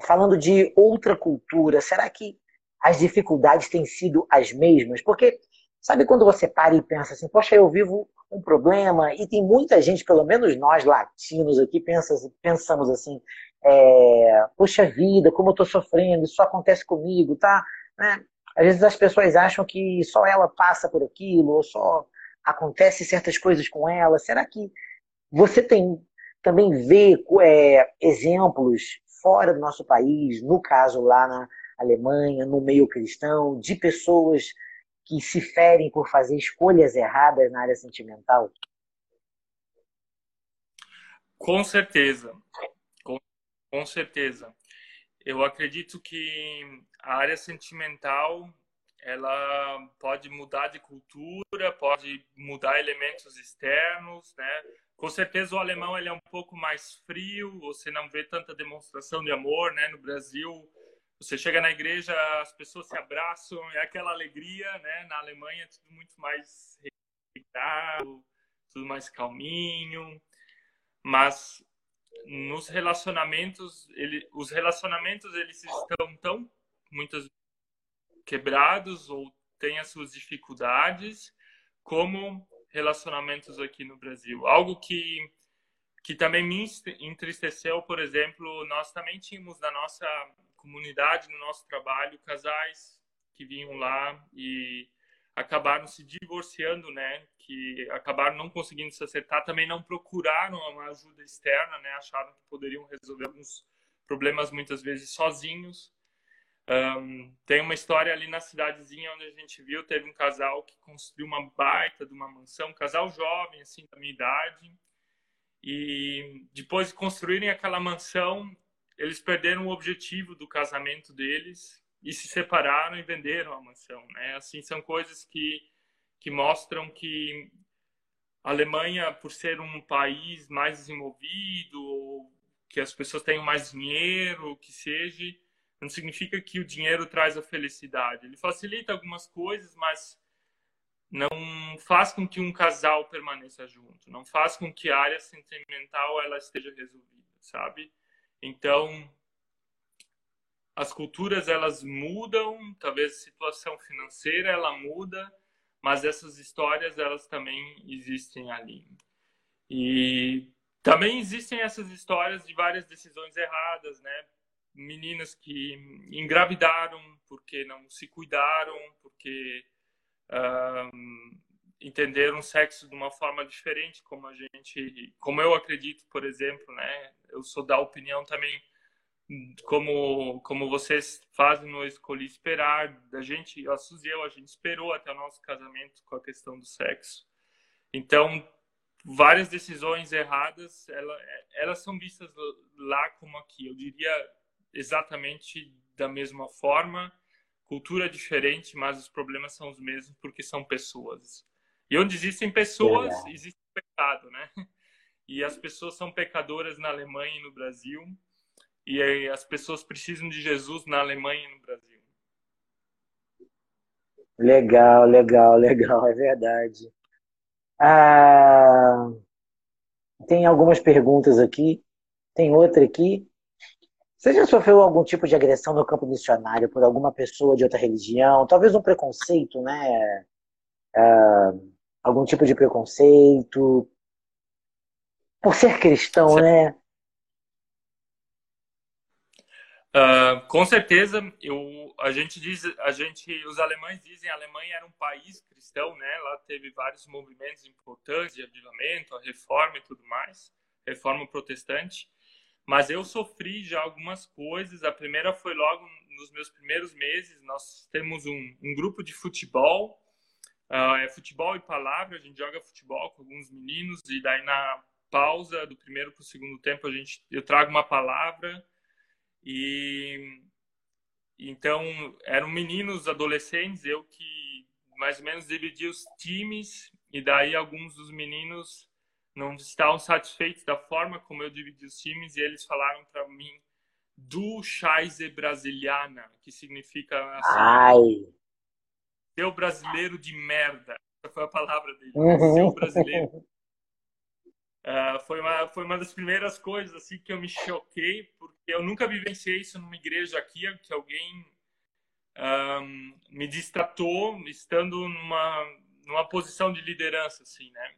falando de outra cultura, será que as dificuldades têm sido as mesmas? Porque sabe quando você para e pensa assim, poxa, eu vivo um problema e tem muita gente, pelo menos nós latinos aqui, pensa, pensamos assim, é, poxa vida, como eu estou sofrendo, isso acontece comigo, tá? Né? Às vezes as pessoas acham que só ela passa por aquilo, ou só acontece certas coisas com ela. Será que você tem também vê é, exemplos fora do nosso país, no caso lá na Alemanha, no meio cristão, de pessoas que se ferem por fazer escolhas erradas na área sentimental? Com certeza, com, com certeza. Eu acredito que a área sentimental ela pode mudar de cultura, pode mudar elementos externos, né? Com certeza o alemão ele é um pouco mais frio, você não vê tanta demonstração de amor, né? No Brasil, você chega na igreja, as pessoas se abraçam, é aquela alegria, né? Na Alemanha é tudo muito mais respeitado, tudo mais calminho, mas nos relacionamentos, ele, os relacionamentos eles estão tão muitas quebrados ou têm as suas dificuldades, como relacionamentos aqui no Brasil. Algo que que também me entristeceu, por exemplo, nós também tínhamos na nossa comunidade, no nosso trabalho, casais que vinham lá e acabaram se divorciando, né? Que acabaram não conseguindo se acertar, também não procuraram uma ajuda externa, né? Acharam que poderiam resolver alguns problemas muitas vezes sozinhos. Um, tem uma história ali na cidadezinha onde a gente viu, teve um casal que construiu uma baita de uma mansão, um casal jovem, assim, da minha idade, e depois de construírem aquela mansão, eles perderam o objetivo do casamento deles e se separaram e venderam a mansão, né? Assim, são coisas que, que mostram que a Alemanha, por ser um país mais desenvolvido, que as pessoas tenham mais dinheiro, que seja, não significa que o dinheiro traz a felicidade. Ele facilita algumas coisas, mas não faz com que um casal permaneça junto, não faz com que a área sentimental ela esteja resolvida, sabe? Então, as culturas elas mudam, talvez a situação financeira ela muda, mas essas histórias elas também existem ali. E também existem essas histórias de várias decisões erradas, né? Meninas que engravidaram porque não se cuidaram, porque um, entenderam o sexo de uma forma diferente, como a gente, como eu acredito, por exemplo, né? Eu sou da opinião também como como vocês fazem no escolhi esperar da gente a Suzy eu a gente esperou até o nosso casamento com a questão do sexo. Então várias decisões erradas ela, elas são vistas lá como aqui. Eu diria exatamente da mesma forma. Cultura diferente mas os problemas são os mesmos porque são pessoas. E onde existem pessoas é. existe pecado né? E as pessoas são pecadoras na Alemanha e no Brasil e as pessoas precisam de Jesus na Alemanha e no Brasil. Legal, legal, legal, é verdade. Ah, tem algumas perguntas aqui, tem outra aqui. Você já sofreu algum tipo de agressão no campo missionário por alguma pessoa de outra religião? Talvez um preconceito, né? Ah, algum tipo de preconceito por ser cristão, né? Uh, com certeza, eu, a gente diz, a gente, os alemães dizem, a Alemanha era um país cristão, né? Lá teve vários movimentos importantes de avivamento, a reforma e tudo mais, reforma protestante. Mas eu sofri já algumas coisas. A primeira foi logo nos meus primeiros meses. Nós temos um, um grupo de futebol, uh, é futebol e palavra. A gente joga futebol com alguns meninos e daí na pausa do primeiro para o segundo tempo a gente, eu trago uma palavra e então eram meninos, adolescentes, eu que mais ou menos dividia os times e daí alguns dos meninos não estavam satisfeitos da forma como eu dividi os times e eles falaram para mim do Scheiße brasiliana, que significa assim, Ai. seu brasileiro de merda. Essa foi a palavra dele. Uhum. Seu brasileiro Uh, foi, uma, foi uma das primeiras coisas assim que eu me choquei, porque eu nunca vivenciei isso numa igreja aqui, que alguém um, me distratou estando numa, numa posição de liderança, assim, né?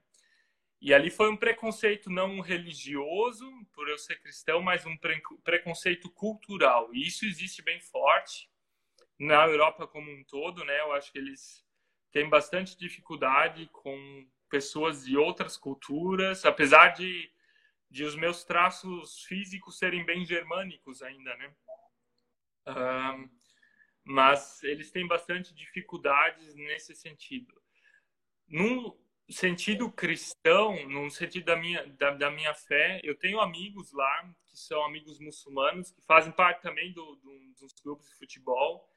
E ali foi um preconceito não religioso, por eu ser cristão, mas um pre preconceito cultural. E isso existe bem forte na Europa como um todo, né? Eu acho que eles têm bastante dificuldade com pessoas de outras culturas, apesar de, de os meus traços físicos serem bem germânicos ainda, né? Um, mas eles têm bastante dificuldades nesse sentido. Num sentido cristão, num sentido da minha, da, da, minha fé, eu tenho amigos lá que são amigos muçulmanos, que fazem parte também do, do dos grupos de futebol.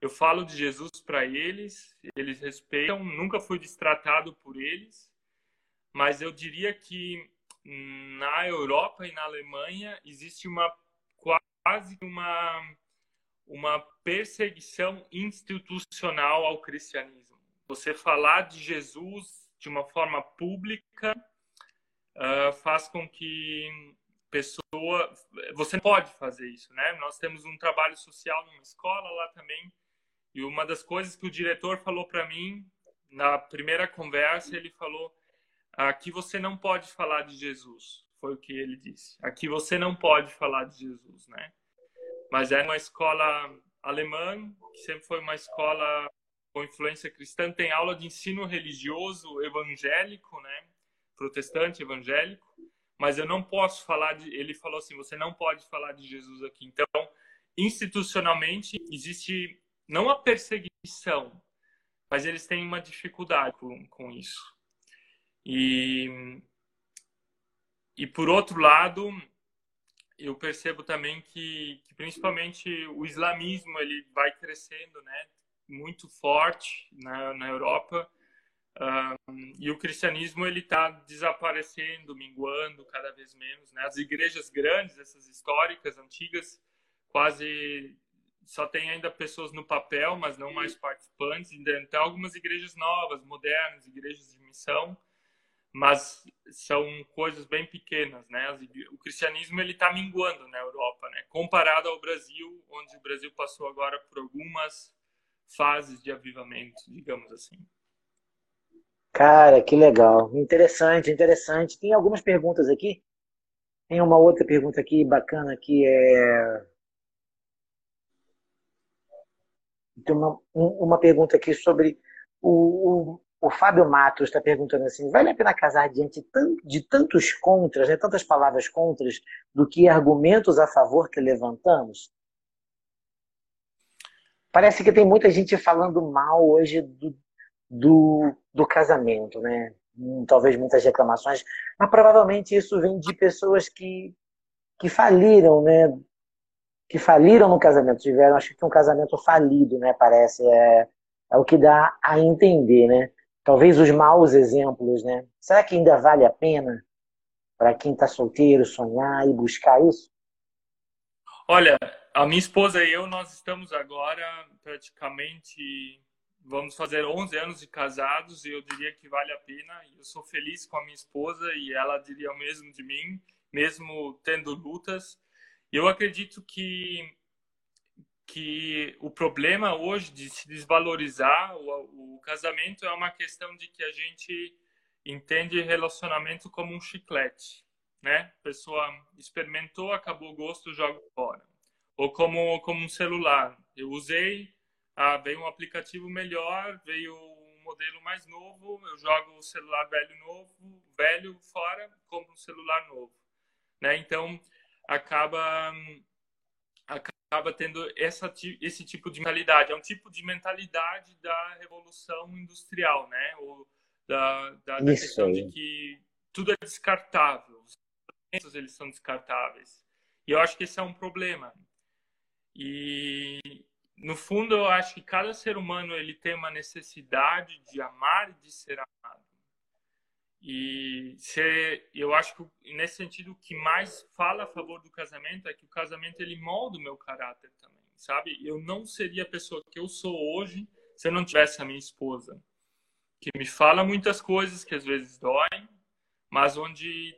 Eu falo de Jesus para eles, eles respeitam, nunca fui destratado por eles, mas eu diria que na Europa e na Alemanha existe uma quase uma uma perseguição institucional ao cristianismo. Você falar de Jesus de uma forma pública uh, faz com que pessoa você pode fazer isso, né? Nós temos um trabalho social numa escola lá também e uma das coisas que o diretor falou para mim na primeira conversa, ele falou: aqui você não pode falar de Jesus. Foi o que ele disse. Aqui você não pode falar de Jesus, né? Mas é uma escola alemã, que sempre foi uma escola com influência cristã, tem aula de ensino religioso evangélico, né? Protestante evangélico. Mas eu não posso falar de. Ele falou assim: você não pode falar de Jesus aqui. Então, institucionalmente, existe não a perseguição, mas eles têm uma dificuldade com, com isso. E, e por outro lado, eu percebo também que, que, principalmente o islamismo ele vai crescendo, né, muito forte na, na Europa. E o cristianismo ele está desaparecendo, minguando cada vez menos. Né? As igrejas grandes, essas históricas, antigas, quase só tem ainda pessoas no papel, mas não mais participantes. Então, algumas igrejas novas, modernas, igrejas de missão, mas são coisas bem pequenas, né? O cristianismo ele está minguando na Europa, né? Comparado ao Brasil, onde o Brasil passou agora por algumas fases de avivamento, digamos assim. Cara, que legal. Interessante, interessante. Tem algumas perguntas aqui. Tem uma outra pergunta aqui bacana que é. Tem uma, uma pergunta aqui sobre o, o, o Fábio Matos está perguntando assim: vale a pena casar diante de tantos contras, né, tantas palavras contras, do que argumentos a favor que levantamos? Parece que tem muita gente falando mal hoje do, do, do casamento, né? Hum, talvez muitas reclamações, mas provavelmente isso vem de pessoas que, que faliram, né? Que faliram no casamento, tiveram, acho que um casamento falido, né? Parece, é, é o que dá a entender, né? Talvez os maus exemplos, né? Será que ainda vale a pena para quem está solteiro sonhar e buscar isso? Olha, a minha esposa e eu, nós estamos agora praticamente vamos fazer 11 anos de casados e eu diria que vale a pena. Eu sou feliz com a minha esposa e ela diria o mesmo de mim, mesmo tendo lutas. Eu acredito que que o problema hoje de se desvalorizar o, o casamento é uma questão de que a gente entende relacionamento como um chiclete, né? Pessoa experimentou, acabou o gosto, joga fora. Ou como como um celular. Eu usei, ah, veio um aplicativo melhor, veio um modelo mais novo, eu jogo o celular velho novo, velho fora, compro um celular novo, né? Então acaba acaba tendo essa esse tipo de mentalidade, é um tipo de mentalidade da revolução industrial, né? Ou da, da, da questão de que tudo é descartável, os eles são descartáveis. E eu acho que esse é um problema. E no fundo, eu acho que cada ser humano ele tem uma necessidade de amar e de ser amado. E ser, eu acho que nesse sentido o que mais fala a favor do casamento é que o casamento ele molda o meu caráter também, sabe? Eu não seria a pessoa que eu sou hoje se eu não tivesse a minha esposa, que me fala muitas coisas que às vezes doem, mas onde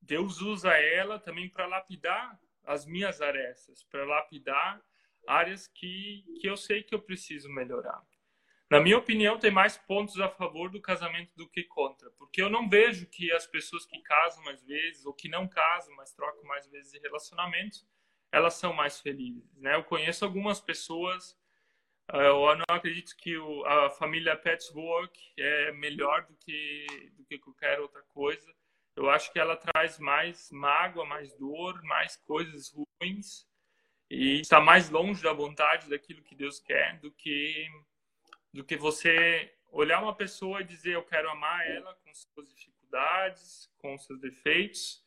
Deus usa ela também para lapidar as minhas arestas, para lapidar áreas que, que eu sei que eu preciso melhorar. Na minha opinião, tem mais pontos a favor do casamento do que contra, porque eu não vejo que as pessoas que casam mais vezes ou que não casam, mas trocam mais vezes de relacionamentos, elas são mais felizes, né? Eu conheço algumas pessoas, eh, eu não acredito que a família Patchwork é melhor do que do que qualquer outra coisa. Eu acho que ela traz mais mágoa, mais dor, mais coisas ruins e está mais longe da vontade daquilo que Deus quer do que do que você olhar uma pessoa e dizer eu quero amar ela com suas dificuldades, com seus defeitos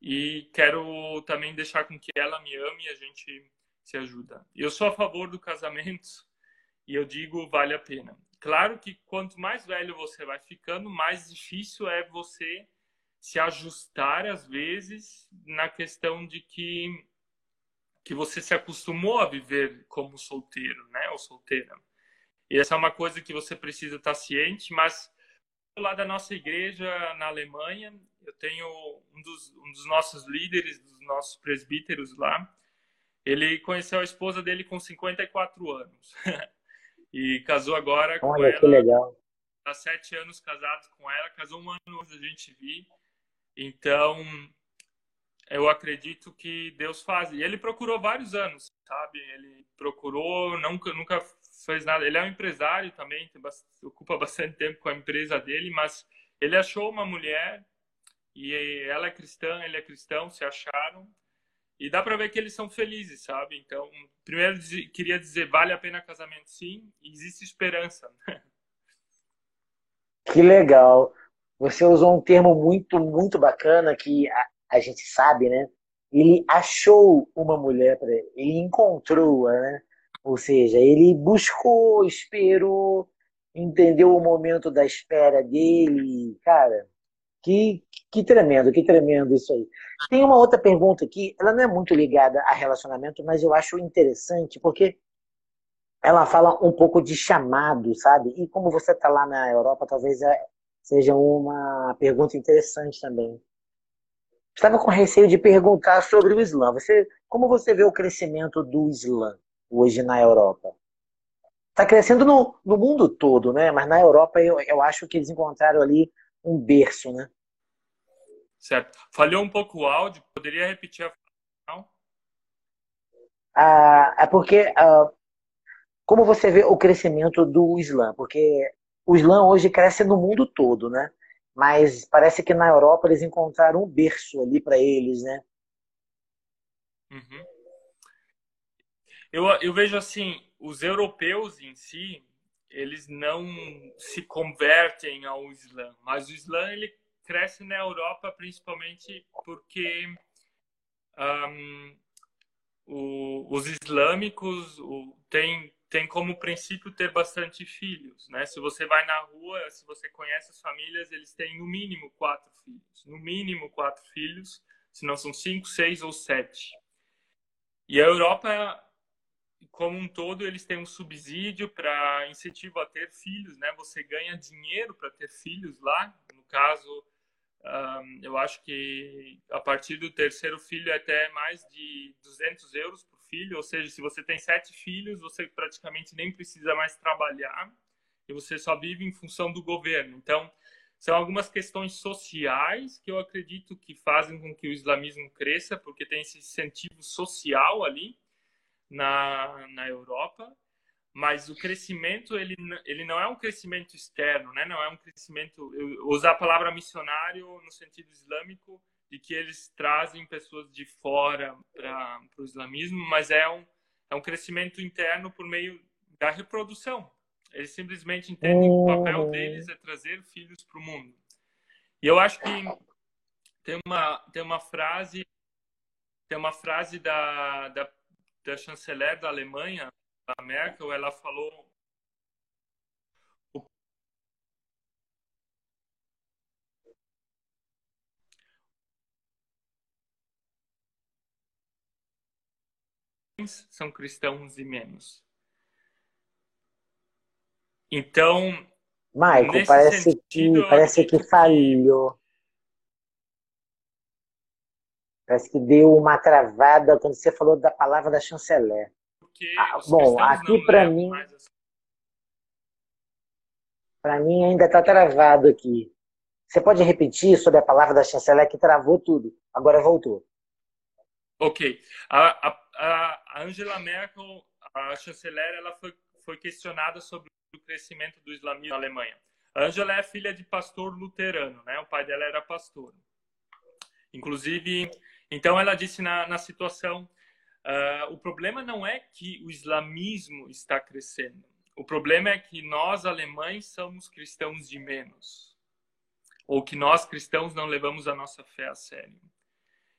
e quero também deixar com que ela me ame e a gente se ajuda. Eu sou a favor do casamento e eu digo vale a pena. Claro que quanto mais velho você vai ficando, mais difícil é você se ajustar às vezes na questão de que que você se acostumou a viver como solteiro, né, ou solteira. E essa é uma coisa que você precisa estar ciente, mas lá da nossa igreja na Alemanha, eu tenho um dos, um dos nossos líderes, dos nossos presbíteros lá, ele conheceu a esposa dele com 54 anos. e casou agora com Olha, ela. que legal. Há sete anos casado com ela, casou um ano antes da gente vir. Então, eu acredito que Deus faz. E ele procurou vários anos, sabe? Ele procurou, nunca, nunca fez nada. Ele é um empresário também, bastante, ocupa bastante tempo com a empresa dele, mas ele achou uma mulher e ela é cristã, ele é cristão, se acharam. E dá para ver que eles são felizes, sabe? Então, primeiro queria dizer, vale a pena casamento sim, existe esperança. Que legal. Você usou um termo muito, muito bacana que a gente sabe, né? Ele achou uma mulher ele, encontrou-a, né? Ou seja, ele buscou, esperou. entendeu o momento da espera dele, cara. Que, que tremendo, que tremendo isso aí. Tem uma outra pergunta aqui, ela não é muito ligada a relacionamento, mas eu acho interessante porque ela fala um pouco de chamado, sabe? E como você está lá na Europa, talvez é, seja uma pergunta interessante também. Estava com receio de perguntar sobre o Islã. Você, como você vê o crescimento do Islã hoje na Europa? Está crescendo no, no mundo todo, né? Mas na Europa eu, eu acho que eles encontraram ali um berço, né? Certo. Falhou um pouco o áudio. Poderia repetir a fala? Ah, é porque ah, como você vê o crescimento do Islã? Porque o Islã hoje cresce no mundo todo, né? Mas parece que na Europa eles encontraram um berço ali para eles, né? Uhum. Eu, eu vejo assim, os europeus em si, eles não se convertem ao Islã, mas o Islã ele cresce na Europa principalmente porque um, o, os islâmicos o, têm tem como princípio ter bastante filhos, né? Se você vai na rua, se você conhece as famílias, eles têm no mínimo quatro filhos, no mínimo quatro filhos, se não são cinco, seis ou sete. E a Europa, como um todo, eles têm um subsídio para incentivo a ter filhos, né? Você ganha dinheiro para ter filhos lá. No caso, um, eu acho que a partir do terceiro filho é até mais de 200 euros por filho, ou seja, se você tem sete filhos, você praticamente nem precisa mais trabalhar e você só vive em função do governo. Então, são algumas questões sociais que eu acredito que fazem com que o islamismo cresça, porque tem esse incentivo social ali na, na Europa, mas o crescimento ele, ele não é um crescimento externo, né? Não é um crescimento usar a palavra missionário no sentido islâmico de que eles trazem pessoas de fora para o islamismo, mas é um, é um crescimento interno por meio da reprodução. Eles simplesmente entendem que o papel uhum. deles é trazer filhos para o mundo. E eu acho que tem uma, tem uma frase tem uma frase da, da, da chanceler da Alemanha, a Merkel, ela falou são cristãos e menos. Então, Michael, parece sentido, que parece que falhou. Parece que deu uma travada quando você falou da palavra da chanceler. Ah, bom, aqui para mim, assim. para mim ainda está travado aqui. Você pode repetir sobre a palavra da chanceler que travou tudo? Agora voltou. Ok. A, a, a Angela Merkel, a chanceler, ela foi, foi questionada sobre o crescimento do islamismo na Alemanha. A Angela é filha de pastor luterano, né? O pai dela era pastor. Inclusive, então ela disse na, na situação, uh, o problema não é que o islamismo está crescendo. O problema é que nós alemães somos cristãos de menos, ou que nós cristãos não levamos a nossa fé a sério.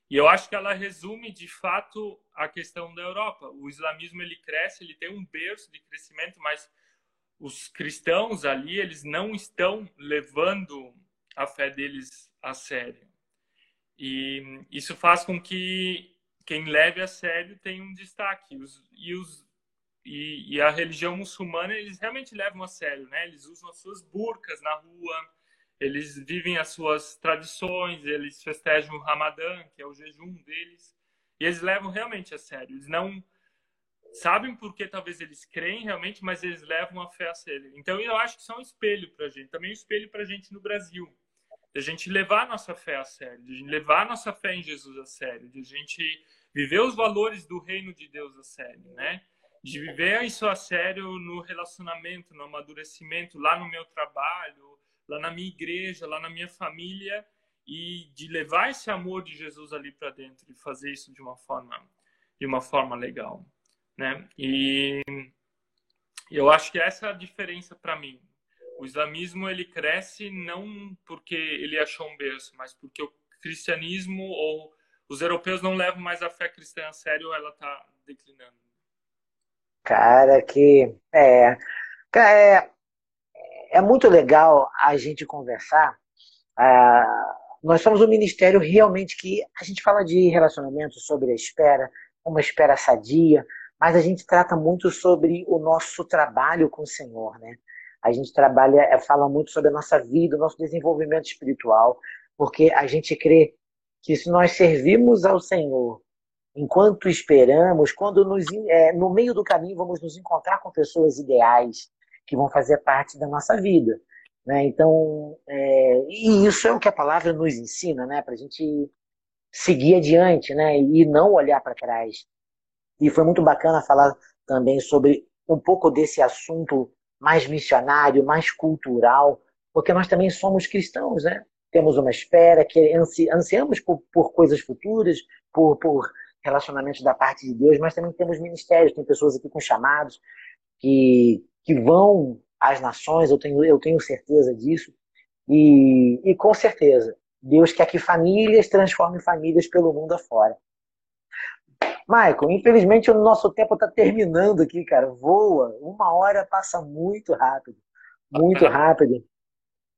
E eu acho que ela resume de fato a questão da Europa. O islamismo ele cresce, ele tem um berço de crescimento, mas os cristãos ali eles não estão levando a fé deles a sério. E isso faz com que quem leve a sério tenha um destaque. Os, e, os, e, e a religião muçulmana eles realmente levam a sério, né? Eles usam as suas burcas na rua, eles vivem as suas tradições, eles festejam o Ramadã, que é o jejum deles, e eles levam realmente a sério. Eles não sabem porque talvez eles creem realmente, mas eles levam a fé a sério. Então eu acho que isso é um espelho para a gente, também um espelho para a gente no Brasil, de a gente levar a nossa fé a sério, de a gente levar a nossa fé em Jesus a sério, de a gente viver os valores do reino de Deus a sério, né? De viver isso a sério no relacionamento, no amadurecimento, lá no meu trabalho, lá na minha igreja, lá na minha família e de levar esse amor de Jesus ali para dentro e fazer isso de uma forma de uma forma legal, né? E eu acho que essa é a diferença para mim. O islamismo ele cresce não porque ele achou um berço, mas porque o cristianismo ou os europeus não levam mais a fé cristã a sério, ela está declinando. Cara, que é, é é, muito legal a gente conversar. Ah, nós somos um ministério realmente que a gente fala de relacionamento sobre a espera, uma espera sadia, mas a gente trata muito sobre o nosso trabalho com o Senhor, né? A gente trabalha, é, fala muito sobre a nossa vida, o nosso desenvolvimento espiritual, porque a gente crê que se nós servimos ao Senhor enquanto esperamos, quando nos, é, no meio do caminho vamos nos encontrar com pessoas ideais que vão fazer parte da nossa vida. Né? Então, é, e isso é o que a palavra nos ensina, né? para a gente seguir adiante né? e não olhar para trás. E foi muito bacana falar também sobre um pouco desse assunto mais missionário, mais cultural, porque nós também somos cristãos, né? Temos uma espera, que ansi ansiamos por, por coisas futuras, por, por relacionamentos da parte de Deus, mas também temos ministérios, tem pessoas aqui com chamados que, que vão às nações, eu tenho, eu tenho certeza disso, e, e com certeza, Deus quer que famílias transformem famílias pelo mundo afora. Michael, infelizmente o nosso tempo está terminando aqui, cara. Voa. Uma hora passa muito rápido. Muito rápido.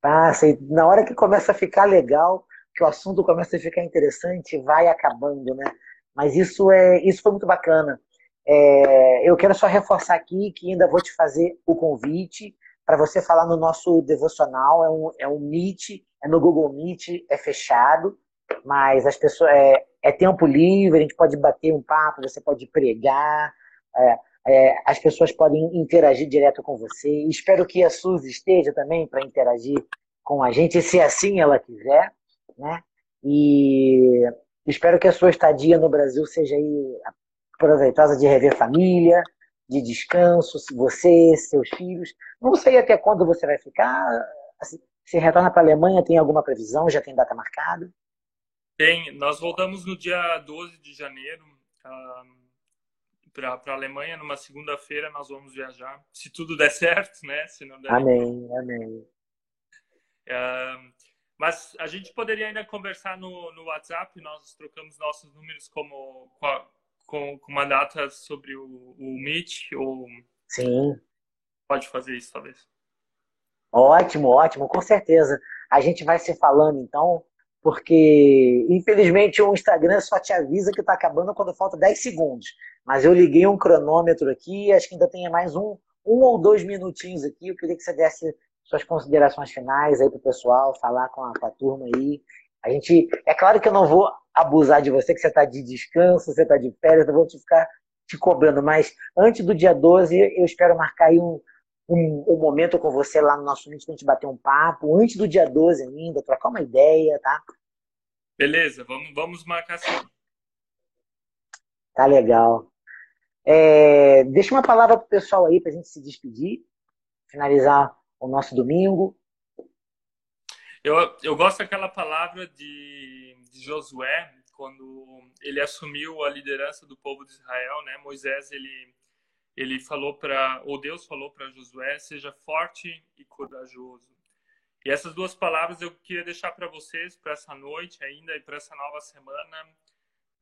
Passa. E na hora que começa a ficar legal, que o assunto começa a ficar interessante, vai acabando, né? Mas isso é isso foi muito bacana. É, eu quero só reforçar aqui que ainda vou te fazer o convite para você falar no nosso devocional. É um, é um Meet, é no Google Meet, é fechado mas as pessoas é, é, tempo livre, a gente pode bater um papo, você pode pregar, é, é, as pessoas podem interagir direto com você. Espero que a Suzy esteja também para interagir com a gente, se assim ela quiser, né? E espero que a sua estadia no Brasil seja proveitosa de rever família, de descanso, você, seus filhos. Não sei até quando você vai ficar. Assim, se retorna para a Alemanha, tem alguma previsão? Já tem data marcada? Tem, nós voltamos no dia 12 de janeiro para a Alemanha, numa segunda-feira nós vamos viajar, se tudo der certo, né? Se não der amém, amém. mas a gente poderia ainda conversar no, no WhatsApp, nós trocamos nossos números como com, com uma data sobre o, o Meet, ou... Sim. Pode fazer isso, talvez. Ótimo, ótimo, com certeza. A gente vai se falando, então, porque infelizmente o Instagram só te avisa que está acabando quando falta 10 segundos. Mas eu liguei um cronômetro aqui, acho que ainda tem mais um, um ou dois minutinhos aqui. Eu queria que você desse suas considerações finais aí para o pessoal, falar com a, com a turma aí. A gente, é claro que eu não vou abusar de você, que você está de descanso, você está de férias, eu vou te ficar te cobrando, mas antes do dia 12 eu espero marcar aí um, um, um, momento com você lá no nosso Meet pra gente bater um papo, antes do dia 12 ainda, trocar uma ideia, tá? Beleza, vamos, vamos marcar sim. Tá legal. É, deixa uma palavra pro pessoal aí pra gente se despedir, finalizar o nosso domingo. Eu, eu gosto daquela palavra de, de Josué, quando ele assumiu a liderança do povo de Israel, né? Moisés, ele ele falou para, ou Deus falou para Josué, seja forte e corajoso. E essas duas palavras eu queria deixar para vocês para essa noite ainda e para essa nova semana,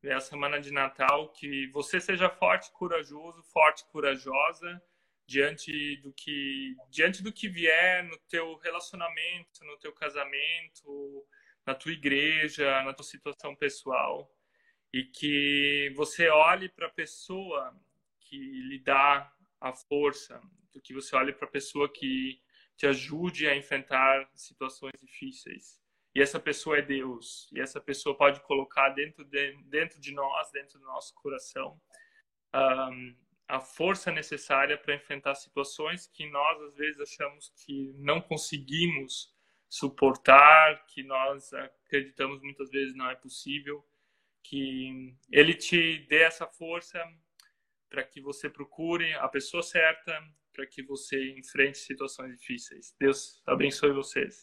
é a semana de Natal, que você seja forte, corajoso, forte, corajosa diante do que diante do que vier no teu relacionamento, no teu casamento, na tua igreja, na tua situação pessoal e que você olhe para a pessoa que lhe dá a força, do que você olhe para a pessoa que te ajude a enfrentar situações difíceis. E essa pessoa é Deus. E essa pessoa pode colocar dentro de, dentro de nós, dentro do nosso coração, um, a força necessária para enfrentar situações que nós às vezes achamos que não conseguimos suportar, que nós acreditamos muitas vezes não é possível, que ele te dê essa força para que você procure a pessoa certa, para que você enfrente situações difíceis. Deus abençoe vocês.